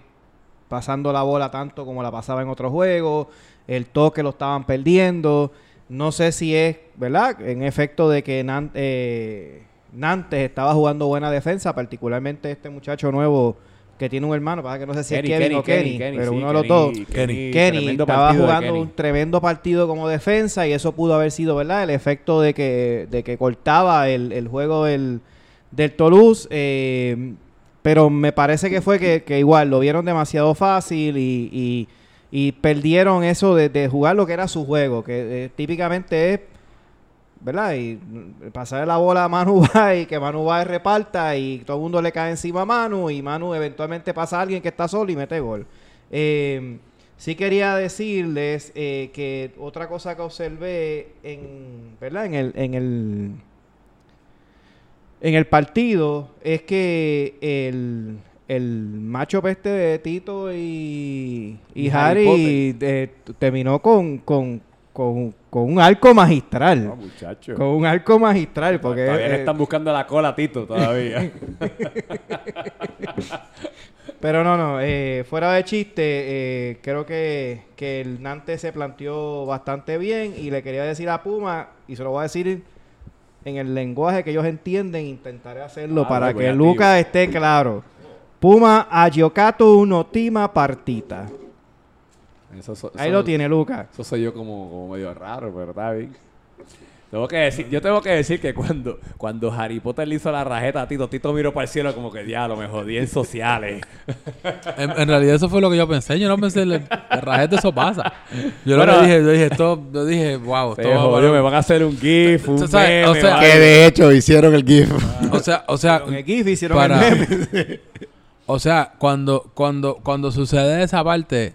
E: pasando la bola tanto como la pasaba en otros juegos. El toque lo estaban perdiendo. No sé si es, ¿verdad? En efecto de que Nan- eh, Nantes estaba jugando buena defensa, particularmente este muchacho nuevo que tiene un hermano, para que no sé si es Kevin o Kenny, pero
B: sí,
E: uno de los
B: Kenny,
E: dos.
B: Kenny,
E: Kenny estaba jugando
B: Kenny.
E: un tremendo partido como defensa y eso pudo haber sido, ¿verdad? El efecto de que, de que cortaba el, el juego del, del Toulouse. eh, pero me parece que fue que, que igual lo vieron demasiado fácil y, y- y perdieron eso de, de jugar lo que era su juego, que eh, típicamente es, ¿verdad? Y mm, pasarle la bola a Manu Bay, que Manu Bay reparta y todo el mundo le cae encima a Manu y Manu eventualmente pasa a alguien que está solo y mete gol. Eh, sí quería decirles eh, que otra cosa que observé en, ¿verdad? En el, en el, en el partido es que el, el macho peste de Tito y, y,
B: Y Harry
E: Harry eh, terminó con, con, con, con un arco magistral.
B: No, muchacho.
E: Con un arco magistral, porque...
B: Todavía le
E: eh,
B: están buscando la cola a Tito todavía.
E: Pero no, no, eh, fuera de chiste, eh, creo que, que el Nantes se planteó bastante bien y le quería decir a Puma, y se lo voy a decir en el lenguaje que ellos entienden, intentaré hacerlo
B: Ah,
E: para que Lucas esté claro. Puma agiocato uno tima partita.
B: Eso, so-
E: Ahí lo tiene Lucas.
B: Eso soy yo como, como medio raro, pero está bien. Tengo que decir, yo tengo que decir que cuando, cuando Harry Potter le hizo la rajeta a Tito, Tito miró para el cielo como que diablo, me jodí en sociales.
A: En, en realidad eso fue lo que yo pensé. Yo no pensé, el, el rajete eso pasa. Yo
B: Bueno,
A: lo que dije, yo dije, esto, yo dije, wow,
B: jodió,
A: para-
B: me van a hacer un GIF, un
A: o
B: meme,
A: sea,
D: Que de hecho hicieron el GIF.
A: O sea, o sea,
E: Con el GIF hicieron
A: para-
E: el meme.
A: o sea, cuando, cuando, cuando sucede esa parte,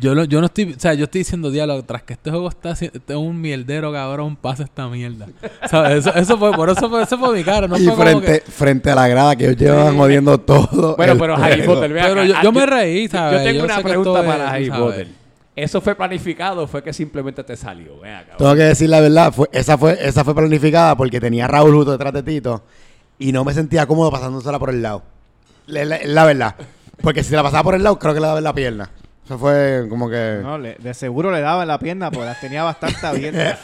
A: yo no, yo no estoy, o sea, yo estoy diciendo diálogo, tras que este juego está este es un mierdero, cabrón, pasa esta mierda. ¿Sabes? Eso, eso fue, por eso fue, eso fue mi cara, no
D: y
A: fue como
D: frente,
A: que-
D: frente a la grada que ellos llevan jodiendo todo.
B: Bueno, pero Harry. Potter, ven
A: Pero
B: acá.
A: yo-
B: Ah,
A: yo me reí, ¿sabes?
B: Yo tengo
A: Yo
B: una pregunta para Harry. Potter. ¿Eso fue planificado o fue que simplemente te salió? Ven acá.
D: Tengo que decir la verdad, fue, esa, fue, esa fue planificada porque tenía a Raúl justo detrás de Tito y no me sentía cómodo pasándosela por el lado. La, la- la verdad. Porque si la pasaba por el lado, creo que le daba en la pierna. Eso fue como que...
E: No, le- de seguro le daba en la pierna porque las tenía bastante abiertas.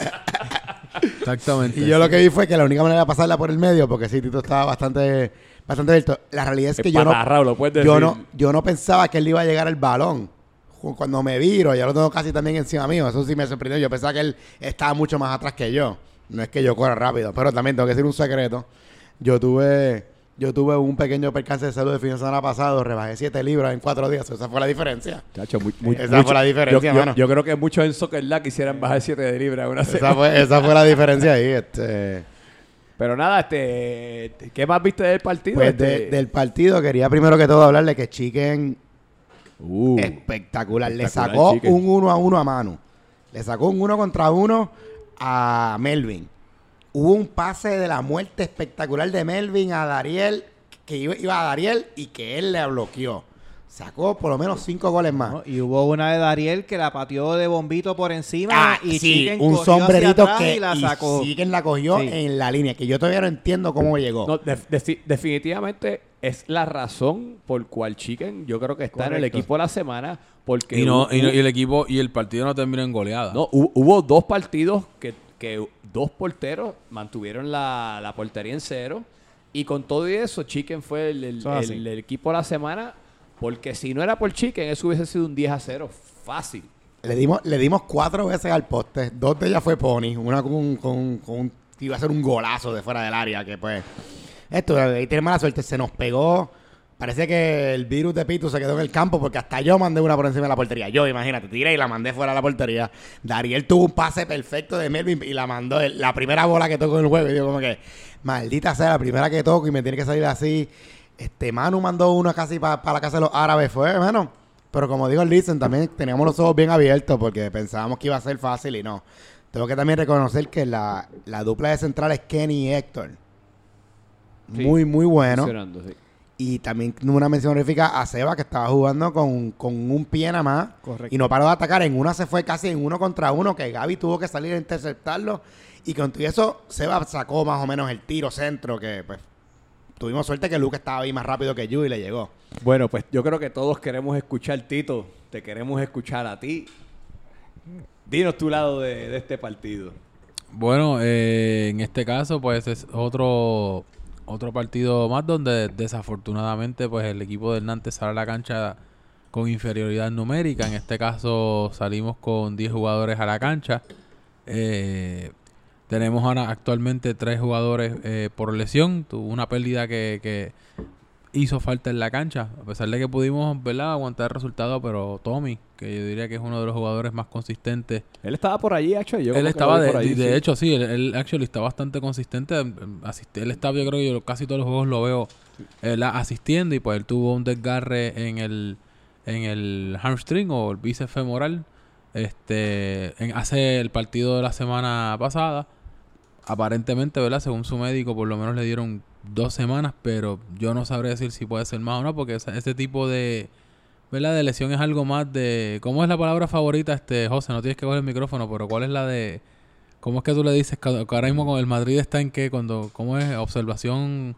A: Exactamente.
D: Y yo lo que vi fue que la única manera de pasarla por el medio, porque sí, Tito estaba bastante, bastante abierto. La realidad es que yo no,
B: Patarrao, lo puedes
D: yo
B: decir.
D: no, yo no pensaba que él iba a llegar al balón. Cuando me viro, ya lo tengo casi también encima mío. Eso sí me sorprendió. Yo pensaba que él estaba mucho más atrás que yo. No es que yo corra rápido, pero también tengo que decir un secreto. Yo tuve, yo tuve un pequeño percance de salud el fin de semana pasado. Rebajé 7 libras en 4 días. Esa fue la diferencia.
B: Chacho, muy- muy-
D: Esa
B: mucho-
D: fue la diferencia,
B: yo, yo-
D: mano.
B: yo creo que muchos en Soccer Lab quisieran bajar 7 de libra una
D: Esa fue, esa fue la diferencia ahí. Este.
B: Pero nada, este, ¿qué más viste del partido?
D: Pues
B: Este-
D: de- del partido quería primero que todo hablarle que Chicken
B: Uh,
D: espectacular. Le sacó
B: Chicken.
D: un uno a uno a Manu. Le sacó un uno contra uno a Melvin. Hubo un pase de la muerte espectacular de Melvin a Dariel, que iba, iba a Dariel y que él le bloqueó. Sacó por lo menos cinco goles más.
E: ¿no? Y hubo una de Dariel que la pateó de bombito por encima
D: Ah,
E: y
D: sí,
E: Chicken
D: un sombrerito que
E: y la
D: y
E: sacó.
D: Chicken la cogió
E: Sí.
D: en la línea, que yo todavía no entiendo cómo llegó.
B: no, definitivamente es la razón por cual Chicken yo creo que está en el equipo de la semana porque
A: Y, no,
B: hubo-
A: y, no- y el equipo y el partido no terminó en goleada.
B: no, hu- hubo dos partidos que, que dos porteros mantuvieron la, la portería en cero y con todo y eso Chicken fue el, el- equipo de la semana porque si no era por Chicken eso hubiese sido un 10 a 0 fácil.
D: Le dimos, le dimos cuatro veces al poste. Dos de ellas fue Pony. Una con, un- con, con un- iba a ser un golazo de fuera del área. Que pues. Esto, ahí tiene mala suerte. Se nos pegó. Parece que el virus de Pitu se quedó en el campo porque hasta yo mandé una por encima de la portería. Yo, imagínate, tiré y la mandé fuera de la portería. Dariel tuvo un pase perfecto de Melvin y la mandó. La primera bola que tocó en el juego. Y yo, como que, maldita sea, la primera que toco y me tiene que salir así. Este Manu mandó una casi para la casa de los árabes. Fue, hermano. Pero como digo, Listen, también teníamos los ojos bien abiertos porque pensábamos que iba a ser fácil y no. Tengo que también reconocer que la, la dupla de centrales Kenny y Héctor.
B: Sí,
D: Muy, muy bueno.
B: sí.
D: Y también una mención honorífica a Seba que estaba jugando con, con un pie nada más.
E: Correcto.
D: Y no paró de atacar. En una se fue casi en uno contra uno que Gaby tuvo que salir a interceptarlo. Y con todo eso, Seba sacó más o menos el tiro centro que pues tuvimos suerte que Luke estaba ahí más rápido que yo y le llegó.
B: Bueno, pues yo creo que todos queremos escuchar, Tito. Te queremos escuchar a ti. Dinos tu lado de, de este partido.
A: Bueno, eh, en este caso, pues es otro otro partido más donde desafortunadamente pues el equipo del Nantes sale a la cancha con inferioridad numérica. En este caso salimos con 10 jugadores a la cancha. Eh, tenemos actualmente tres jugadores eh, por lesión. Tuvo una pérdida que, que hizo falta en la cancha. A pesar de que pudimos ¿verdad? aguantar el resultado, pero Tommy, que yo diría que es uno de los jugadores más consistentes
B: Él estaba por allí, hecho. Yo
A: él estaba, de,
B: por ahí,
A: de
B: sí.
A: hecho, sí, él, él actually está bastante consistente. em, em, él está, yo creo que yo casi todos los juegos lo veo él asistiendo y pues él tuvo un desgarre en el, en el hamstring o el bíceps femoral este, en, hace el partido de la semana pasada. Aparentemente, ¿verdad? Según su médico, por lo menos le dieron dos semanas, pero yo no sabré decir si puede ser más o no, porque ese, ese tipo de, ¿verdad? De lesión es algo más de... ¿Cómo es la palabra favorita, este José? No tienes que coger el micrófono, pero ¿cuál es la de... ¿Cómo es que tú le dices que ahora mismo con el Madrid está en qué? Cuando, ¿Cómo es? Observación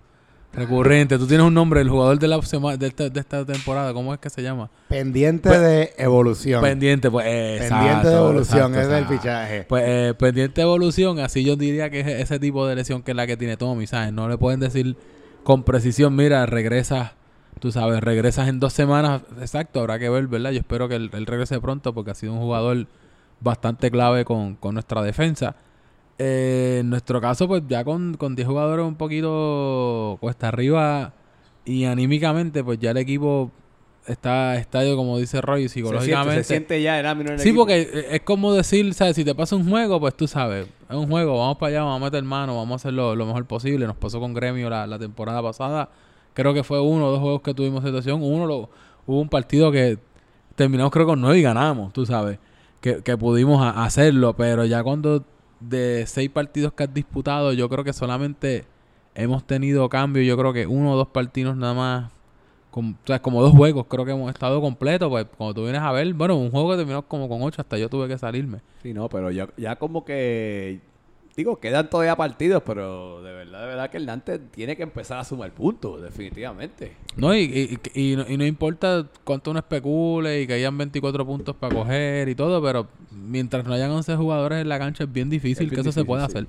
A: recurrente. Tú tienes un nombre, el jugador de, la sema- de, esta, de esta temporada, ¿cómo es que se llama?
D: Pendiente
A: Pues-
D: de evolución.
A: Pendiente, pues.
D: Pendiente
A: exacto,
D: de evolución, ese es el fichaje.
A: Pues eh, pendiente de evolución, así yo diría que es ese tipo de lesión que es la que tiene Tommy, ¿sabes? No le pueden decir con precisión, mira, regresas, tú sabes, regresas en dos semanas, exacto, habrá que ver, ¿verdad? Yo espero que él, él regrese pronto porque ha sido un jugador bastante clave con, con nuestra defensa. Eh, en nuestro caso, pues ya con, con 10 jugadores un poquito cuesta arriba y anímicamente, pues ya el equipo está estadio, como dice Roy,
B: Se siente,
A: psicológicamente.
B: se siente ya el ámbito en el
A: Sí,
B: equipo.
A: porque es como decir, ¿sabes? Si te pasa un juego, pues tú sabes, es un juego, vamos para allá, vamos a meter mano, vamos a hacerlo lo mejor posible. Nos pasó con Gremio la, la temporada pasada. Creo que fue uno o dos juegos que tuvimos situación. Uno, lo, hubo un partido que terminamos creo con nueve y ganamos, tú sabes, que, que pudimos a- hacerlo. Pero ya cuando de seis partidos que has disputado, yo creo que solamente hemos tenido cambio. Yo creo que uno o dos partidos nada más o sea, como dos juegos creo que hemos estado completos, pues cuando tú vienes a ver, bueno, un juego que terminó como con ocho, hasta yo tuve que salirme.
B: Sí, no, pero ya, ya como que... Digo, quedan todavía partidos, pero de verdad, de verdad que el Nantes tiene que empezar a sumar puntos, definitivamente.
A: No, y, y, y- y no, y no importa cuánto uno especule y que hayan 24 puntos para coger y todo, pero mientras no hayan 11 jugadores en la cancha es bien difícil
B: Es bien
A: que eso se pueda
B: sí.
A: hacer.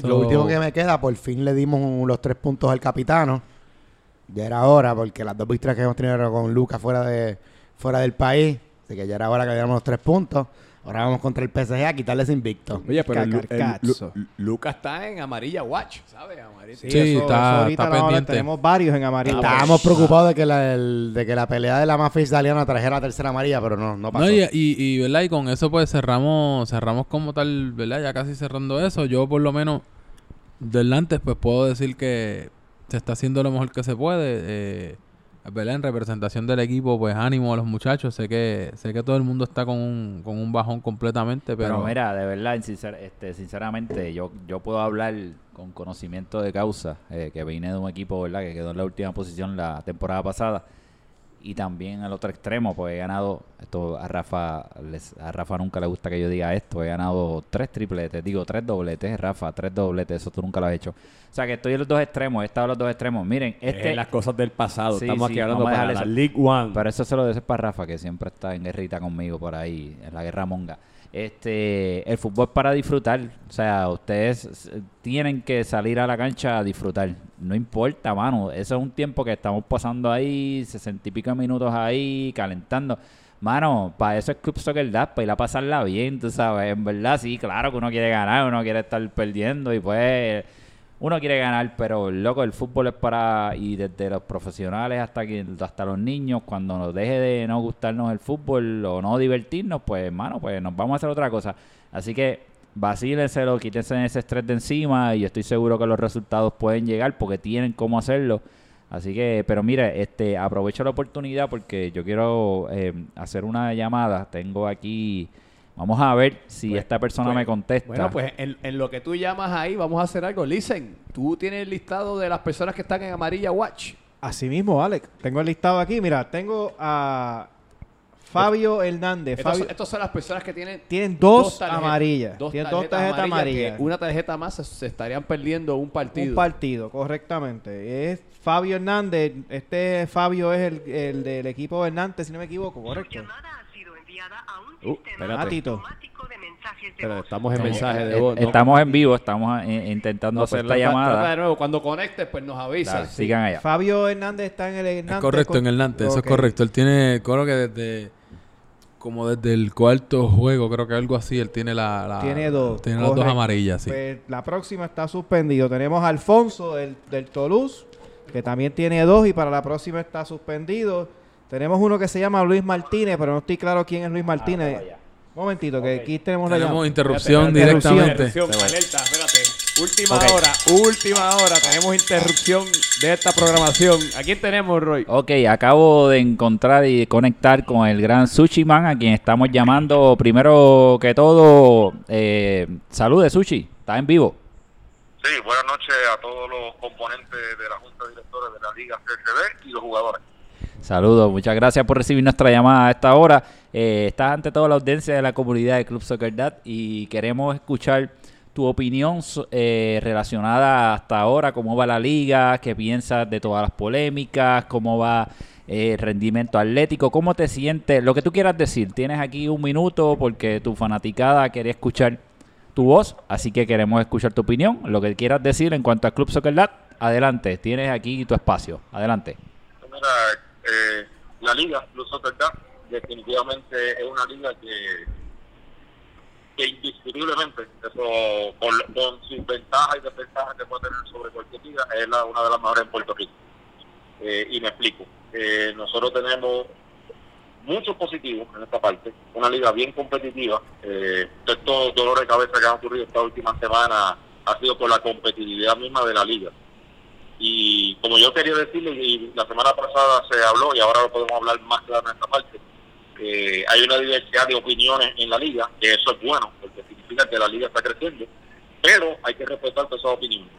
A: So-
D: Lo último que me queda, por fin le dimos un- los tres puntos al capitano. Ya era hora, porque las dos victorias que hemos tenido eran con Lucas fuera de fuera del país. Así que ya era hora que le diéramos los tres puntos. Ahora vamos contra el PSG a quitarle ese invicto.
B: Oye, pero el- Lucas está en amarilla watch, ¿sabes? Amarilla.
A: Sí, está- pendiente.
E: Tenemos varios en amarillo.
D: Estábamos preocupados de que, la, el- de que la pelea de la mafia italiana trajera la tercera amarilla, pero no, no pasó.
A: No, y, y, y, ¿verdad? y con eso pues cerramos cerramos como tal, ¿verdad? Ya casi cerrando eso. Yo por lo menos del antes pues puedo decir que se está haciendo lo mejor que se puede. Eh, ¿verdad? En representación del equipo, pues ánimo a los muchachos. Sé que sé que todo el mundo está con un, con un bajón completamente, pero,
C: Pero, mira, de verdad, sincer- este, sinceramente, yo, yo puedo hablar con conocimiento de causa, eh, que vine de un equipo, ¿verdad?, que quedó en la última posición la temporada pasada. Y también al otro extremo, pues he ganado, esto a Rafa, les- a Rafa nunca le gusta que yo diga esto, he ganado tres tripletes, digo tres dobletes, Rafa, tres dobletes, eso tú nunca lo has hecho. O sea que estoy en los dos extremos, he estado en los dos extremos. Miren, este...
B: Es las cosas del pasado.
C: Sí,
B: Estamos
C: sí,
B: aquí hablando para la
C: eso.
B: League One.
C: Pero eso se lo dices para Rafa, que siempre está en guerrita conmigo por ahí, en la guerra monga. Este, el fútbol es para disfrutar. O sea, ustedes tienen que salir a la cancha a disfrutar. No importa, mano. Eso es un tiempo que estamos pasando ahí, sesenta y pico minutos ahí, calentando. Mano, para eso es Club Soccer Dad, para ir a pasarla bien, tú sabes. En verdad, sí, claro que uno quiere ganar, uno quiere estar perdiendo y pues uno quiere ganar, pero loco, el fútbol es para, y desde los profesionales hasta que, hasta los niños, cuando nos deje de no gustarnos el fútbol o no divertirnos, pues hermano, pues nos vamos a hacer otra cosa. Así que vacílenselo, quítense ese estrés de encima y estoy seguro que los resultados pueden llegar porque tienen cómo hacerlo. Así que, pero mire, este, aprovecho la oportunidad porque yo quiero eh, hacer una llamada. Tengo aquí, vamos a ver si
B: Pues-
C: esta persona
B: pues-
C: me contesta.
B: Bueno, pues en, en lo que tú llamas ahí, vamos a hacer algo. Listen, tú tienes el listado de las personas que están en amarilla watch.
E: Así mismo, Alex. Tengo el listado aquí. Mira, tengo a Fabio Hernández.
B: Estas son las personas que tienen
E: tienen dos,
B: tarjetas-
E: amarillas.
B: dos
E: tienen dos tarjetas amarillas.
B: Una tarjeta más se, se estarían perdiendo un partido.
E: Un partido, correctamente. Es Fabio Hernández. Este Fabio es el, el del equipo Hernández, si no me equivoco, correcto.
F: llamada a un
B: Uh,
F: sistema
B: espérate.
E: Ah, Tito.
F: automático de mensajes de
B: Pero
F: voz.
B: estamos en mensaje de voz. ¿no?
C: Estamos en vivo, estamos eh, intentando
B: No,
C: hacer
B: pues,
C: la
B: trata-
C: llamada.
B: trata de nuevo. Cuando conectes, pues nos avisas. Sí.
C: sigan allá.
E: Fabio Hernández está en el Hernández.
A: Es correcto,
E: con-
A: en el Nantes, eso es correcto. Él tiene, creo que desde como desde el cuarto juego, creo que algo así, él tiene la, la-
E: Tiene dos.
A: tiene las dos amarillas, sí.
E: Pues, la próxima está suspendido. Tenemos a Alfonso del, del Toulouse, que también tiene dos y para la próxima está suspendido. Tenemos uno que se llama Luis Martínez, pero no estoy claro quién es Luis Martínez. Un momentito, que aquí tenemos la
A: Tenemos interrupción
B: Espérate,
A: directamente.
B: interrupción, alerta, espérate. Última hora, última hora. Tenemos interrupción de esta programación. ¿A quién tenemos, Roy?
C: Ok, acabo de encontrar y conectar con el gran Sushi Man, a quien estamos llamando primero que todo. Eh, salude, Sushi, está en vivo.
G: Sí, buenas noches a todos los componentes de la Junta de Directores de la Liga CCB y los jugadores.
C: Saludos, muchas gracias por recibir nuestra llamada a esta hora. Eh, estás ante toda la audiencia de la comunidad de Club Soccer Dad y queremos escuchar tu opinión eh, relacionada hasta ahora, cómo va la liga, qué piensas de todas las polémicas, cómo va eh, el rendimiento atlético, cómo te sientes, lo que tú quieras decir. Tienes aquí un minuto porque tu fanaticada quería escuchar tu voz, así que queremos escuchar tu opinión, lo que quieras decir en cuanto a Club Soccer Dad. Adelante, tienes aquí tu espacio. Adelante.
G: Mira, eh, la liga, Cup, definitivamente es una liga que, que indiscutiblemente, eso, con, con sus ventajas y desventajas que puede tener sobre cualquier liga, es la, una de las mejores en Puerto Rico. Eh, y me explico. Eh, nosotros tenemos muchos positivos en esta parte, una liga bien competitiva. Eh, estos dolores de cabeza que han ocurrido esta última semana ha sido por la competitividad misma de la liga. Y como yo quería decirle, y la semana pasada se habló y ahora lo podemos hablar más claro en esta parte, eh, hay una diversidad de opiniones en la liga, que eso es bueno, porque significa que la liga está creciendo, pero hay que respetar todas esas opiniones,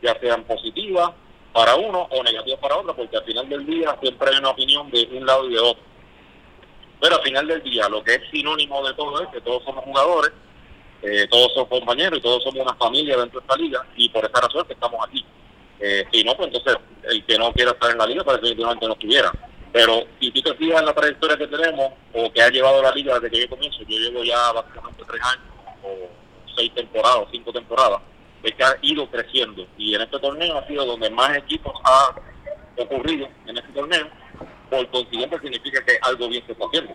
G: ya sean positivas para uno o negativas para otro, porque al final del día siempre hay una opinión de un lado y de otro. Pero al final del día, lo que es sinónimo de todo es que todos somos jugadores, eh, todos somos compañeros y todos somos una familia dentro de esta liga, y por esa razón que estamos aquí. Eh, si no, pues entonces el que no quiera estar en la liga, pues definitivamente no estuviera. Pero si tú te fijas en la trayectoria que tenemos, o que ha llevado la liga desde que yo comienzo, yo llevo ya básicamente tres años, o seis temporadas, o cinco temporadas, es que ha ido creciendo. Y en este torneo ha sido donde más equipos ha ocurrido en este torneo, por consiguiente significa que algo bien se está haciendo.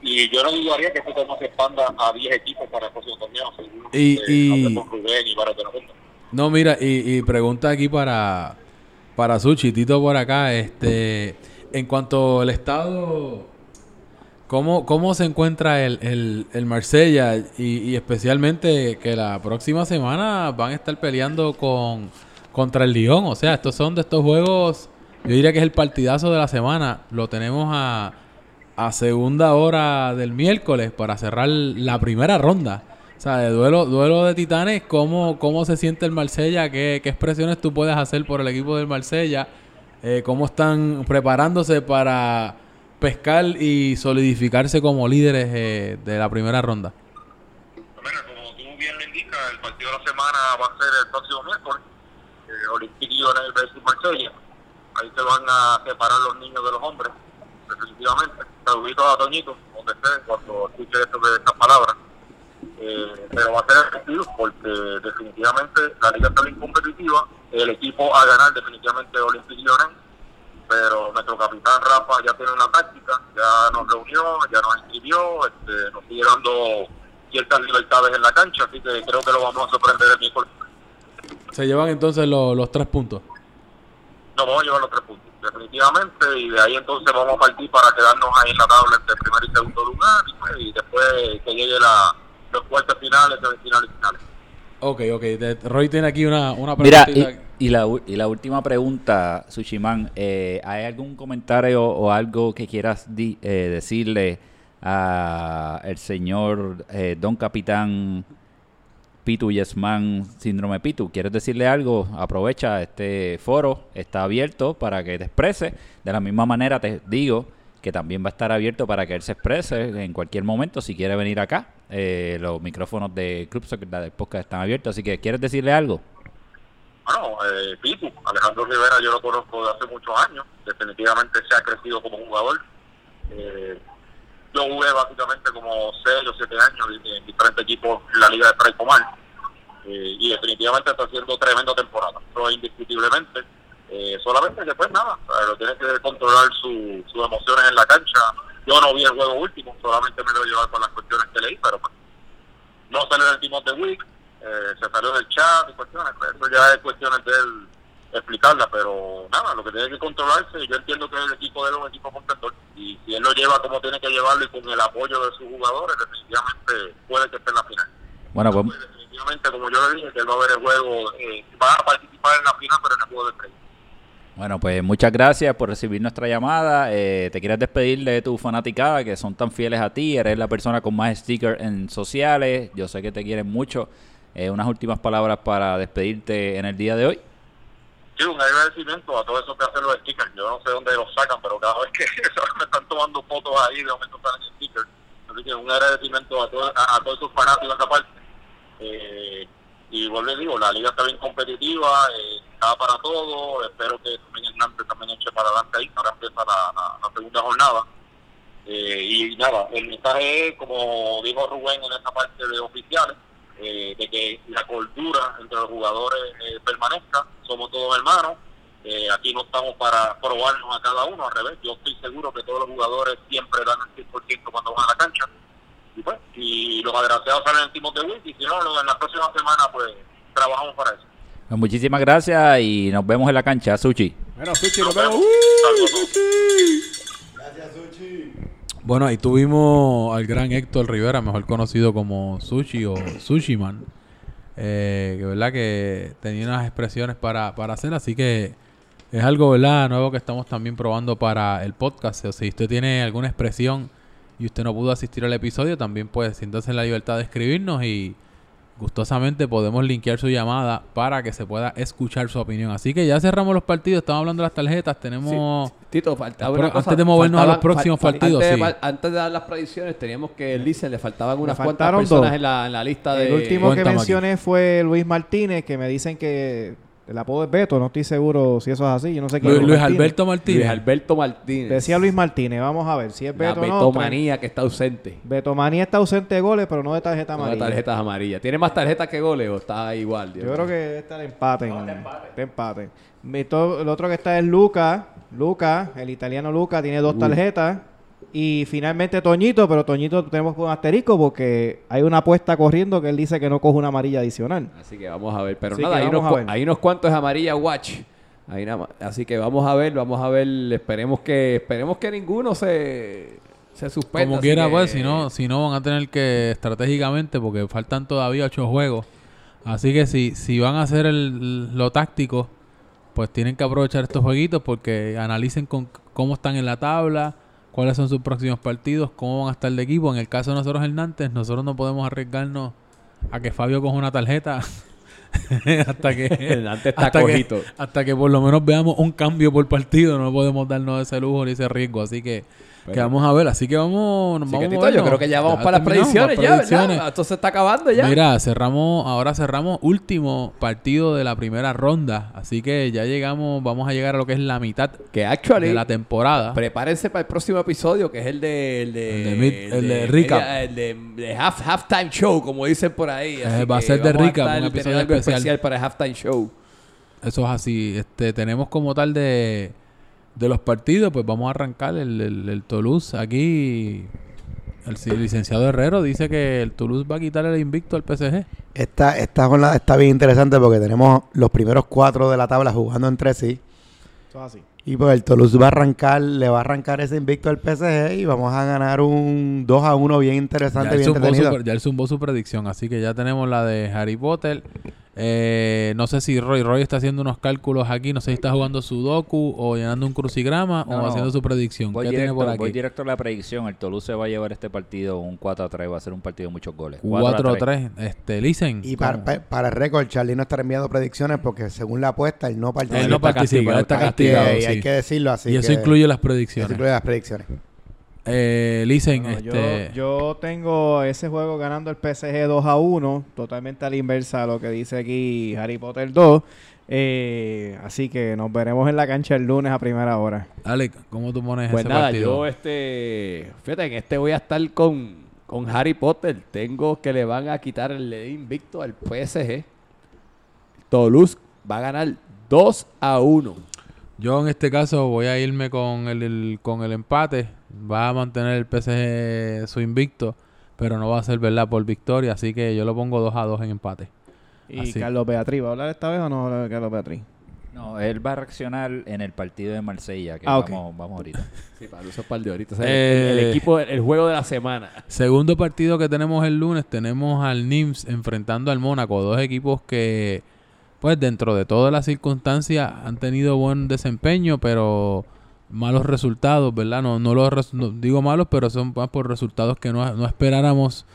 G: Y yo no dudaría que este torneo se expanda a 10 equipos para el próximo torneo, según
A: Y-
G: eh,
A: y-
G: Rubén y para juntan.
A: No, mira, y, y pregunta aquí para, para Suchi, Tito por acá, este, en cuanto al estado, ¿cómo, cómo se encuentra el, el, el Marsella? Y, y especialmente que la próxima semana van a estar peleando con contra el Lyon, o sea, estos son de estos juegos, yo diría que es el partidazo de la semana, lo tenemos a, a segunda hora del miércoles para cerrar la primera ronda. O sea, de duelo, duelo de titanes, ¿cómo, ¿cómo se siente el Marsella? ¿Qué, ¿Qué expresiones tú puedes hacer por el equipo del Marsella? Eh, ¿Cómo están preparándose para pescar y solidificarse como líderes eh, de la primera ronda?
G: Mira, como tú bien lo indicas, el partido de la semana va a ser el próximo miércoles, eh, Olympique Lyonnais versus Marsella. Ahí se van a separar los niños de los hombres, definitivamente. Saludito a Toñito, donde esté, cuando escuche esto de estas palabras. Eh, pero va a ser efectivo porque definitivamente la liga está bien competitiva. El equipo a ganar definitivamente es Olympique Lyonnais, pero nuestro capitán Rafa ya tiene una táctica, ya nos reunió, ya nos inscribió, este, nos sigue dando ciertas libertades en la cancha, así que creo que lo vamos a sorprender el miércoles.
A: Se llevan entonces lo- los tres puntos.
G: Nos vamos a llevar los tres puntos, definitivamente, y de ahí entonces vamos a partir para quedarnos ahí en la tabla entre primer y segundo lugar, y, pues, y después que llegue la, los cuartos finales, semifinales y finales.
A: Ok, ok. de- Roy tiene aquí una, una
C: Mira,
A: preguntita.
C: y, y la, y la última pregunta, Sushiman, eh, ¿hay algún comentario o algo que quieras di- eh, decirle a el señor eh, Don Capitán Pitu Yesman Síndrome Pitu? ¿Quieres decirle algo? Aprovecha este foro, está abierto para que te exprese. De la misma manera te digo que también va a estar abierto para que él se exprese en cualquier momento si quiere venir acá. Eh, los micrófonos de Club Soccer del podcast están abiertos, así que ¿quieres decirle algo?
G: Bueno, eh, Pitu, Alejandro Rivera yo lo conozco de hace muchos años, definitivamente se ha crecido como jugador. Eh, yo jugué básicamente como 6 o 7 años en, en diferentes equipos en la Liga de Fray Comar eh, y definitivamente está haciendo tremenda temporada, eso indiscutiblemente. Eh, solamente que pues nada, o sea, lo tiene que controlar su- sus emociones en la cancha. Yo no vi el juego último, solamente me lo llevar con las cuestiones que leí, pero pues, no salió del Team of the Week, eh, se salió del chat y cuestiones, pues, eso ya es cuestiones de él explicarla, pero nada, lo que tiene que controlarse, yo entiendo que el equipo de él es un equipo contendor, y si él lo lleva como tiene que llevarlo y con el apoyo de sus jugadores, definitivamente puede que esté en la final.
C: Bueno, pues
G: definitivamente, como yo le dije, que él va a ver el juego, eh, va a participar en la final, pero en el juego de estrella.
C: Bueno, pues muchas gracias por recibir nuestra llamada. Eh, te quieres despedir de tu fanaticada que son tan fieles a ti. Eres la persona con más stickers en sociales. Yo sé que te quieren mucho. Eh, unas últimas palabras para despedirte en el día de hoy.
G: sí, un agradecimiento a todos esos que hacen los stickers. Yo no sé dónde los sacan, pero cada vez que me están tomando fotos ahí, de momento salen stickers. Así que un agradecimiento a, todos a, todos esos fanáticos esa parte. Eh, y vuelvo y digo, la liga está bien competitiva, eh, está para todo. Espero que también Hernández también eche para adelante ahí. Ahora empieza la, segunda jornada. Eh, y nada, el mensaje es, como dijo Rubén en esta parte de oficiales, eh, de que la cordura entre los jugadores eh, permanezca. Somos todos hermanos. Aquí no estamos para probarnos a cada uno, al revés. Yo estoy seguro que todos los jugadores siempre dan el 100% cuando van a la cancha. Y pues, si los agraciados salen en Timos de Win, y si no, en la próxima semana, pues trabajamos para eso.
C: Pues muchísimas gracias y nos vemos en la cancha, Suchi.
B: Bueno, Suchi, nos vemos.
G: vemos. Saludos a todos.
A: Bueno, ahí tuvimos al gran Héctor Rivera, mejor conocido como Sushi o Sushi Man. Eh, que verdad que tenía unas expresiones para, para hacer, así que es algo verdad nuevo que estamos también probando para el podcast. O sea, si usted tiene alguna expresión y usted no pudo asistir al episodio, también puede siéntase en la libertad de escribirnos y gustosamente podemos linkear su llamada para que se pueda escuchar su opinión. Así que ya cerramos los partidos, estamos hablando de las tarjetas, tenemos...
B: Sí, Tito, faltaba una cosa.
A: antes de movernos a los próximos
B: fal-
A: partidos,
B: antes, de,
A: sí.
B: pa- antes de dar las predicciones, teníamos que el Licen le faltaban unas cuantas
E: faltaron
B: personas
E: dos.
B: en la, en la lista de.
E: El último que mencioné fue Luis Martínez, que me dicen que el apodo es Beto, no estoy seguro si eso es así, yo no sé quién
A: Luis,
E: es
A: Luis
E: Martínez.
A: Alberto Martínez.
B: Luis Alberto Martínez.
E: Decía Luis Martínez, vamos a ver si es
B: La
E: Beto no.
B: betomanía que está ausente.
E: Betomanía está ausente de goles, pero no de tarjeta
B: Con las
E: amarilla.
B: tarjetas amarillas. ¿Tiene más tarjetas que goles o está igual? Dios
E: Yo creo que está el empate. en- está empate. Mi to- El otro que está es Luca. Luca, el italiano Luca, tiene dos tarjetas. Y finalmente Toñito, pero Toñito tenemos con asterisco porque hay una apuesta corriendo que él dice que no coge una amarilla adicional.
B: Así que vamos a ver. Pero
E: Así
B: nada, hay
E: vamos
B: unos,
E: ver.
B: hay unos cuantos amarilla watch. Ahí nada más. Así que vamos a ver, vamos a ver. Esperemos que esperemos que ninguno se, se suspenda.
A: Como quiera,
B: que-
A: pues, si no, si no van a tener que estratégicamente, porque faltan todavía ocho juegos. Así que si, si van a hacer el, lo táctico, pues tienen que aprovechar estos jueguitos porque analicen con, cómo están en la tabla, cuáles son sus próximos partidos, cómo van a estar de equipo. En el caso de nosotros Hernández, nosotros no podemos arriesgarnos a que Fabio coja una tarjeta hasta que
B: Hernández está
A: hasta que,
B: cojito.
A: hasta que por lo menos veamos un cambio por partido, no podemos darnos ese lujo ni ese riesgo, así que que vamos a ver, así que vamos, nos vamos
B: Tito, yo creo que ya vamos para las predicciones, ya. ¿verdad? Esto se está acabando ya.
A: Mira, cerramos, ahora cerramos último partido de la primera ronda, así que ya llegamos, vamos a llegar a lo que es la mitad
B: que actually,
A: de la temporada.
B: prepárense para el próximo episodio, que es el de... El de,
A: El de el de recap.
B: El de, half, halftime show, como dicen por ahí. Así
A: Eh, va a ser de recap, un episodio
B: algo
A: especial.
B: para el halftime show.
A: Eso es así. Este, tenemos como tal de, de los partidos, pues vamos a arrancar el, el, el Toulouse. Aquí el, ci- licenciado Herrero dice que el Toulouse va a quitar el invicto al PSG.
D: Esta, esta jornada está bien interesante porque tenemos los primeros cuatro de la tabla jugando entre sí.
E: Eso es así.
D: Y pues el Toulouse va a arrancar, le va a arrancar ese invicto al PSG y vamos a ganar un 2 a 1 bien
A: Ya
D: interesante,
A: él,
D: bien
A: zumbó
D: entretenido.
A: su, ya él zumbó su predicción, así que ya tenemos la de Harry Potter. Eh, no sé si Roy Roy está haciendo unos cálculos aquí, no sé si está jugando Sudoku o llenando un crucigrama
C: No,
A: o
C: no.
A: haciendo su predicción.
C: Voy
A: ¿Qué tiene
C: directo,
A: por
C: voy
A: aquí?
C: directo a la predicción. El Toulouse se va a llevar este partido un 4 a 3. Va a ser un partido de muchos goles.
A: 4 3. Este, Listen.
D: Y para, para el récord, Charlie no está enviando predicciones porque según la apuesta, él no participa.
A: Él no
B: está
A: participa, él está
B: castigado,
A: castigado.
D: Hay que,
A: sí.
D: hay que decirlo así.
A: y eso
D: que-
A: incluye las
D: eso
A: predicciones.
D: incluye las predicciones.
A: Eh, Listen,
E: Bueno,
A: este,
E: yo, yo tengo ese juego ganando el PSG 2 a 1, totalmente a la inversa a lo que dice aquí Harry Potter 2. Eh, así que nos veremos en la cancha el lunes a primera hora.
A: Alex, ¿cómo tú pones
B: Pues
A: ese
B: nada,
A: partido?
B: yo este... Fíjate, en este voy a estar con, con Harry Potter. Tengo que le van a quitar el invicto al PSG. Toulouse va a ganar 2 a 1.
A: Yo en este caso voy a irme con el, el- con el empate. Va a mantener el PSG su invicto, pero no va a ser verdad por victoria, así que yo lo pongo 2 a 2 en empate.
E: Y
A: Así.
E: Carlos Beatriz, ¿va a hablar esta vez o no va a hablar Carlos Beatriz?
C: No, él va a reaccionar en el partido de Marsella, que
E: Ah, ok.
C: vamos, vamos ahorita.
B: Sí, para esos par de horitas. El-
A: Eh.
B: el, el equipo, el juego de la semana.
A: Segundo partido que tenemos el lunes, tenemos al Nims enfrentando al Mónaco, dos equipos que, pues dentro de todas las circunstancias, han tenido buen desempeño, pero malos resultados, ¿verdad? No, no los no digo malos, pero son más por resultados que no, no esperáramos,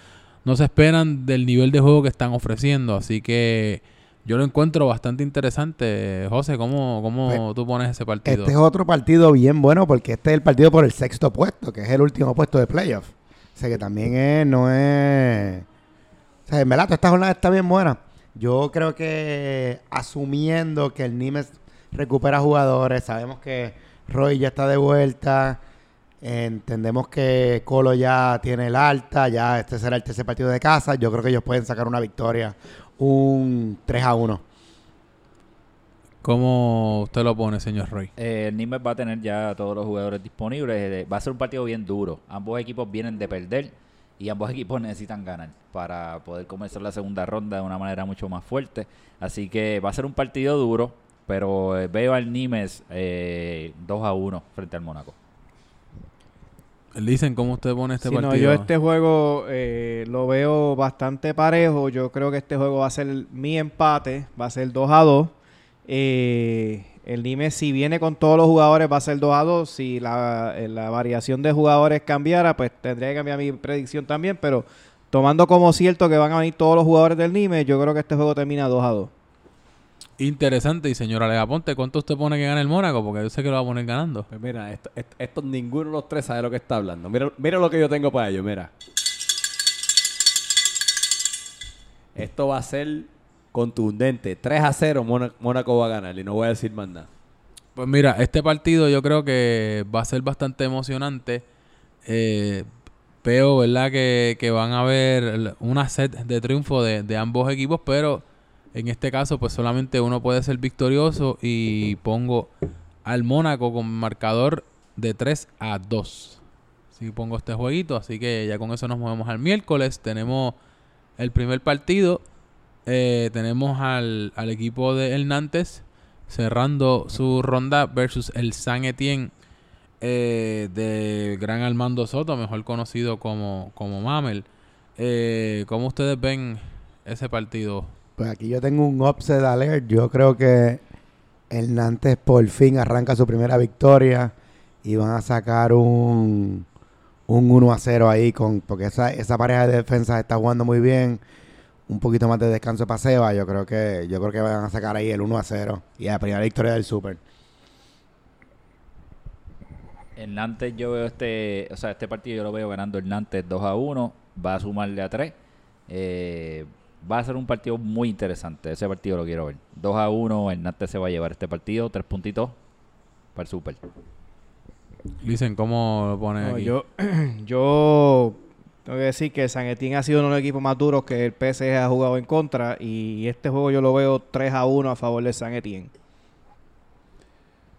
A: no se esperan del nivel de juego que están ofreciendo, así que yo lo encuentro bastante interesante. José, ¿cómo, cómo
D: Pues,
A: tú pones ese partido?
D: Este es otro partido bien bueno porque este es el partido por el sexto puesto, que es el último puesto de playoff. O sea que también es, no es... O sea, en verdad, toda esta jornada está bien buena. Yo creo que asumiendo que el Nimes recupera jugadores, sabemos que Roy ya está de vuelta, entendemos que Colo ya tiene el alta, ya este será el tercer partido de casa, yo creo que ellos pueden sacar una victoria, un 3 a 1.
A: ¿Cómo usted lo pone, señor Roy?
C: Eh, el Nimes va a tener ya todos los jugadores disponibles. Eh, Va a ser un partido bien duro. Ambos equipos vienen de perder y ambos equipos necesitan ganar para poder comenzar la segunda ronda de una manera mucho más fuerte. Así que va a ser un partido duro, pero eh, veo al Nimes eh, 2 a 1 frente al Mónaco.
A: Dicen cómo usted pone este
E: Sí, no,
A: partido.
E: yo este juego eh, lo veo bastante parejo. Yo creo que este juego va a ser mi empate. Va a ser 2 a 2. Eh, el Nimes, si viene con todos los jugadores, va a ser 2 a 2. Si la, la variación de jugadores cambiara, pues tendría que cambiar mi predicción también. Pero tomando como cierto que van a venir todos los jugadores del Nimes, yo creo que este juego termina 2 a 2.
A: Interesante. Y señora Lega Ponte, ¿cuánto usted pone que gana el Mónaco? Porque yo sé que lo va a poner ganando.
B: Pues mira, esto, esto- esto ninguno de los tres sabe lo que está hablando. Mira, mira lo que yo tengo para ellos, mira. Esto va a ser contundente. 3 a 0 Mónaco, Mónaco va a ganar y no voy a decir más nada.
A: Pues mira, este partido yo creo que va a ser bastante emocionante. Eh, veo, ¿verdad? Que, que van a haber una set de triunfo de, de ambos equipos, pero en este caso pues solamente uno puede ser victorioso y pongo al Mónaco con marcador de 3 a 2. Así pongo este jueguito, así que ya con eso nos movemos al miércoles. Tenemos el primer partido. Eh, tenemos al, al equipo de El Nantes cerrando su ronda versus el San Etienne eh, de Gran Armando Soto, mejor conocido como, como Mamel. Eh, ¿Cómo ustedes ven ese partido?
D: Pues aquí yo tengo un upset alert. Yo creo que Nantes por fin arranca su primera victoria y van a sacar un, un 1 a 0 ahí con porque esa, esa pareja de defensas está jugando muy bien. Un poquito más de descanso para Seba. Yo creo que yo creo que van a sacar ahí el 1 a 0 y la primera victoria del Super.
C: Nantes yo veo este, o sea, este partido yo lo veo ganando Nantes 2 a 1, va a sumarle a 3. Eh, va a ser un partido muy interesante, ese partido lo quiero ver. 2 a 1, el Nantes se va a llevar este partido, tres puntitos para el Super.
A: Dicen, ¿cómo lo pone
E: No,
A: aquí?
E: yo, yo tengo que decir que San Etienne ha sido uno de los equipos más duros que el PSG ha jugado en contra y este juego yo lo veo 3 a 1 a favor de San Etienne.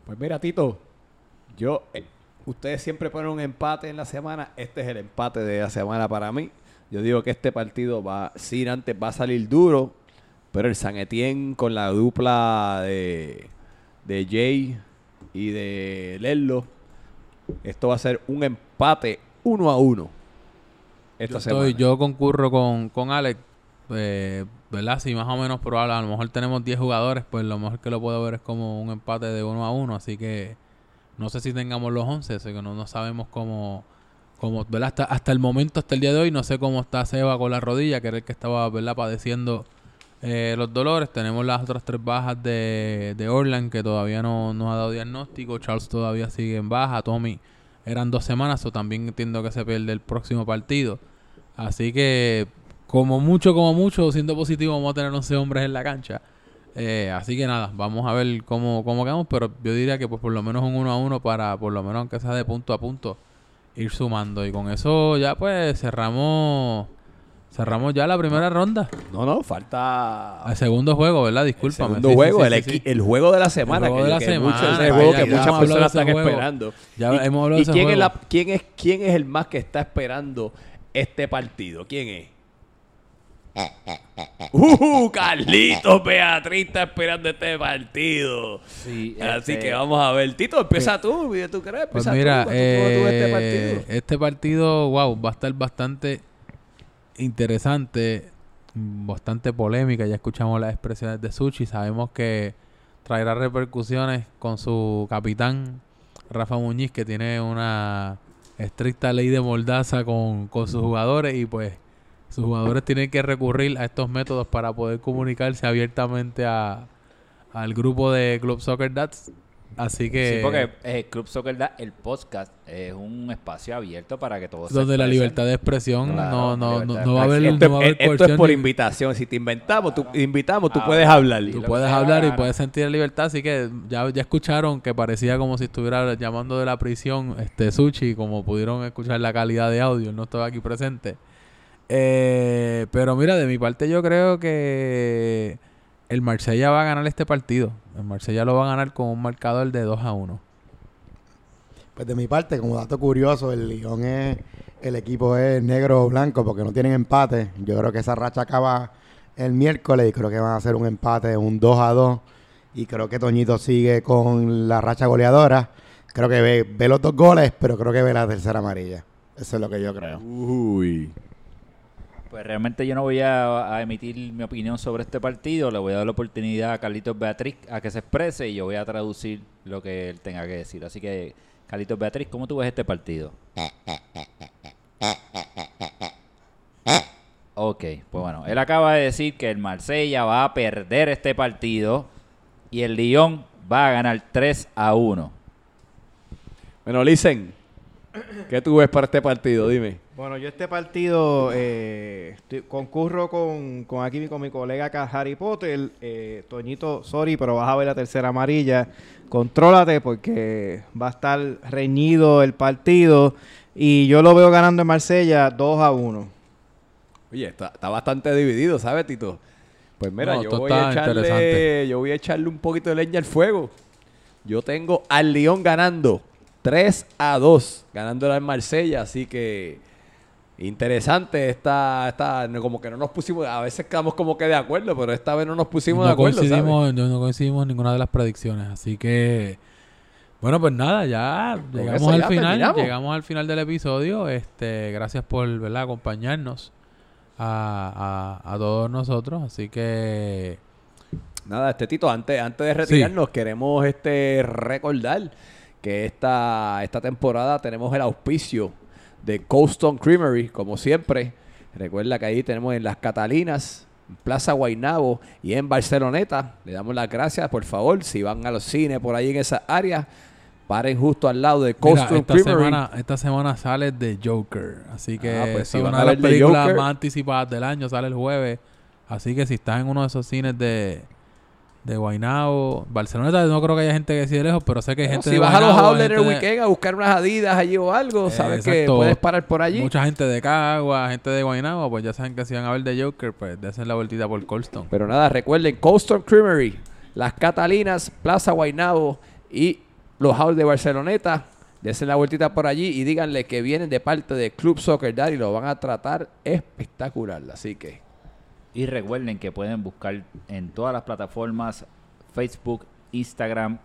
B: Pues mira, Tito, yo, eh, ustedes siempre ponen un empate en la semana. Este es el empate de la semana para mí. Yo digo que este partido va, sin antes va a salir duro, pero el San Etienne con la dupla de, de Jay y de Lerlo, esto va a ser un empate uno a uno. Esta
A: yo,
B: semana.
A: estoy- yo concurro con, con Alex, eh, ¿verdad? Si más o menos probable, a lo mejor tenemos 10 jugadores, pues lo mejor que lo puedo ver es como un empate de 1 a 1, así que no sé si tengamos los 11, así que no, no sabemos cómo, cómo ¿verdad? Hasta, hasta el momento, hasta el día de hoy, no sé cómo está Seba con la rodilla, que era el que estaba, ¿verdad? Padeciendo eh, los dolores. Tenemos las otras tres bajas de, de Orland, que todavía no nos ha dado diagnóstico. Charles todavía sigue en baja. Tommy eran dos semanas, o también entiendo que se pierde el próximo partido. Así que, como mucho, como mucho, siendo positivo, vamos a tener 11 hombres en la cancha. Eh, así que nada, vamos a ver cómo, cómo quedamos, pero yo diría que pues por lo menos un 1 a 1 para, por lo menos aunque sea de punto a punto, ir sumando. Y con eso ya pues cerramos cerramos ya la primera ronda.
B: No, no, falta
A: Al segundo juego, ¿verdad?
B: el
A: Discúlpame.
B: segundo
A: Sí, sí,
B: juego,
A: sí,
B: el,
A: sí,
B: el juego de la semana.
A: juego
B: que,
A: de la
B: que
A: semana,
B: ese
A: vaya,
B: juego que muchas personas están
A: juego.
B: esperando.
A: Ya
B: ¿Y,
A: hemos hablado de
B: y
A: ese
B: quién, es la, quién, es, quién es el más que está esperando este partido? ¿Quién es? ¡Uh! Carlitos Beatriz está esperando este partido.
C: Sí,
B: Así
C: este-
B: que vamos a ver. Tito, empieza tú. ¿Tú crees?
A: Pues
B: Empieza
A: mira,
B: tú, ¿cómo tú- cómo tú ves este
A: eh,
B: partido?
A: este partido, wow, va a estar bastante interesante, bastante polémica. Ya escuchamos las expresiones de Suchi, sabemos que traerá repercusiones con su capitán Rafa Muñiz, que tiene una estricta ley de moldaza con, con sus jugadores y pues sus jugadores tienen que recurrir a estos métodos para poder comunicarse abiertamente a, al grupo de Club Soccer Dads. Así que...
C: Sí, porque eh, Club Soccer Da, el podcast, es un espacio abierto para que todos se
A: donde la libertad de expresión
C: Claro,
A: no, no,
C: libertad
A: no, no va a haber,
B: Esto,
A: no va a haber
B: es- esto es por
A: ni-
B: invitación. Si te inventamos, tú, invitamos, tú
C: Ah,
B: puedes hablar.
A: Tú puedes hablar y puedes sentir libertad, así que ya, ya escucharon que parecía como si estuviera llamando de la prisión este Sushi, como pudieron escuchar la calidad de audio, él no estaba aquí presente. Eh, pero mira, de mi parte yo creo que el Marsella va a ganar este partido. El Marsella lo va a ganar con un marcador de 2 a 1.
D: Pues de mi parte, como dato curioso, el Lyon es, el equipo es negro o blanco porque no tienen empate. Yo creo que esa racha acaba el miércoles y creo que van a hacer un empate, un 2 a 2. Y creo que Toñito sigue con la racha goleadora. Creo que ve, ve los dos goles, pero creo que ve la tercera amarilla. Eso es lo que yo creo.
B: Uy.
C: Pues realmente yo no voy a, emitir mi opinión sobre este partido. Le voy a dar la oportunidad a Carlitos Beatriz a que se exprese y yo voy a traducir lo que él tenga que decir. Así que, Carlitos Beatriz, ¿cómo tú ves este partido? Ok, pues bueno, él acaba de decir que el Marsella va a perder este partido y el Lyon va a ganar 3 a 1.
B: Bueno, listen. ¿Qué tú ves para este partido? Dime.
E: Bueno, yo este partido eh, estoy- concurro con, con aquí con mi colega acá, Harry Potter. Eh, Toñito, sorry, pero vas a ver la tercera amarilla. Contrólate porque va a estar reñido el partido. Y yo lo veo ganando en Marsella 2 a 1.
B: Oye, está, está bastante dividido, ¿sabes, Tito? Pues mira,
A: No,
B: yo, voy a echarle, yo voy a echarle un poquito de leña al fuego. Yo tengo al León ganando 3 a 2, ganándola en Marsella, así que interesante esta, esta, como que no nos pusimos, a veces quedamos como que de acuerdo, pero esta vez no nos pusimos de acuerdo, ¿sabes?
A: coincidimos, no, no coincidimos en ninguna de las predicciones, así que bueno, pues nada, ya llegamos al
B: ya
A: final,
B: terminamos.
A: llegamos al final del episodio. Este, gracias por ¿verdad? acompañarnos a, a, a todos nosotros, así que
B: Nada, este Tito, antes, antes de retirarnos, queremos este recordar que esta, esta temporada tenemos el auspicio de Cold Stone Creamery, como siempre. Recuerda que ahí tenemos en Las Catalinas, en Plaza Guaynabo y en Barceloneta. Le damos las gracias, por favor, si van a los cines por ahí en esa área, paren justo al lado de Stone
A: esta
B: Creamery.
A: semana, esta semana sale The Joker, así que
B: Ah, pues si van
A: una
B: a
A: de las películas
B: Joker-
A: más anticipadas del año, sale el jueves, así que si estás en uno de esos cines de de Guaynabo, Barcelona no creo que haya gente que sea lejos, pero sé que hay
B: Bueno,
A: gente
B: si
A: de
B: vas a los outlets el
A: gente de-
B: weekend a buscar unas adidas allí o algo,
A: Eh,
B: sabes que puedes parar por allí.
A: Mucha gente de Cagua, gente de Guaynabo, pues ya saben que si van a ver The Joker, pues de hacer la vueltita por Colston.
B: Pero nada, recuerden, Coastal Creamery, Las Catalinas, Plaza Guaynabo y los Halls de Barceloneta. Desen la vueltita por allí y díganle que vienen de parte de Club Soccer Daddy. Lo van a tratar espectacular. Así que,
C: Y recuerden que pueden buscar en todas las plataformas, Facebook, Instagram,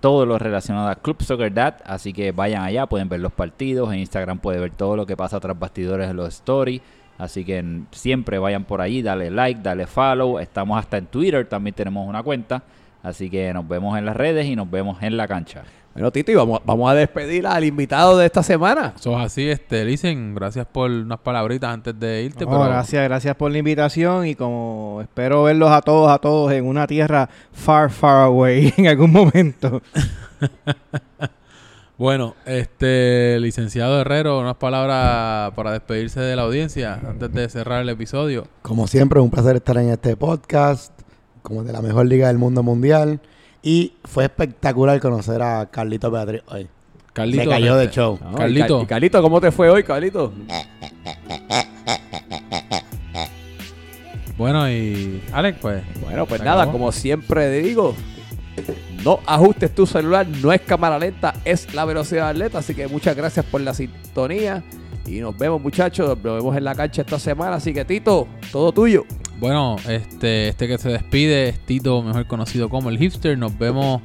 C: todo lo relacionado a Club Soccer. Así que vayan allá, pueden ver los partidos. En Instagram pueden ver todo lo que pasa tras bastidores en los stories. Así que siempre vayan por allí, dale like, dale follow. Estamos hasta en Twitter, también tenemos una cuenta. Así que nos vemos en las redes y nos vemos en la cancha.
B: Bueno, Tito, y vamos, vamos a despedir al invitado de esta semana.
A: Eso es así, este, Listen, gracias por unas palabritas antes de irte.
E: No,
A: pero
E: gracias, gracias por la invitación y como espero verlos a todos, a todos en una tierra far, far away en algún momento.
A: Bueno, este, licenciado Herrero, unas palabras para despedirse de la audiencia antes de cerrar el episodio.
D: Como siempre, un placer estar en este podcast, como de la mejor liga del mundo mundial. Y fue espectacular conocer a Carlito Beatriz hoy.
A: Carlito,
D: Se cayó de show.
B: No, y
A: Carlito.
B: Carlito, ¿cómo te fue hoy, Carlito?
A: Bueno, y Alex, pues,
B: Bueno, pues nada,
A: acabó.
B: como siempre digo, no ajustes tu celular, no es cámara lenta, es la velocidad de atleta. Así que muchas gracias por la sintonía. Y nos vemos, muchachos. Nos vemos en la cancha esta semana. Así que, Tito, todo tuyo.
A: Bueno, este, este que se despide es Tito, mejor conocido como el hipster. Nos vemos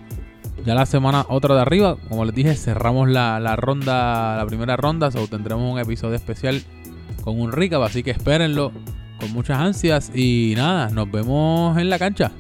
A: ya la semana otra de arriba. Como les dije, cerramos la, la ronda, la primera ronda, o tendremos un episodio especial con un recap, así que espérenlo con muchas ansias y nada, nos vemos en la cancha.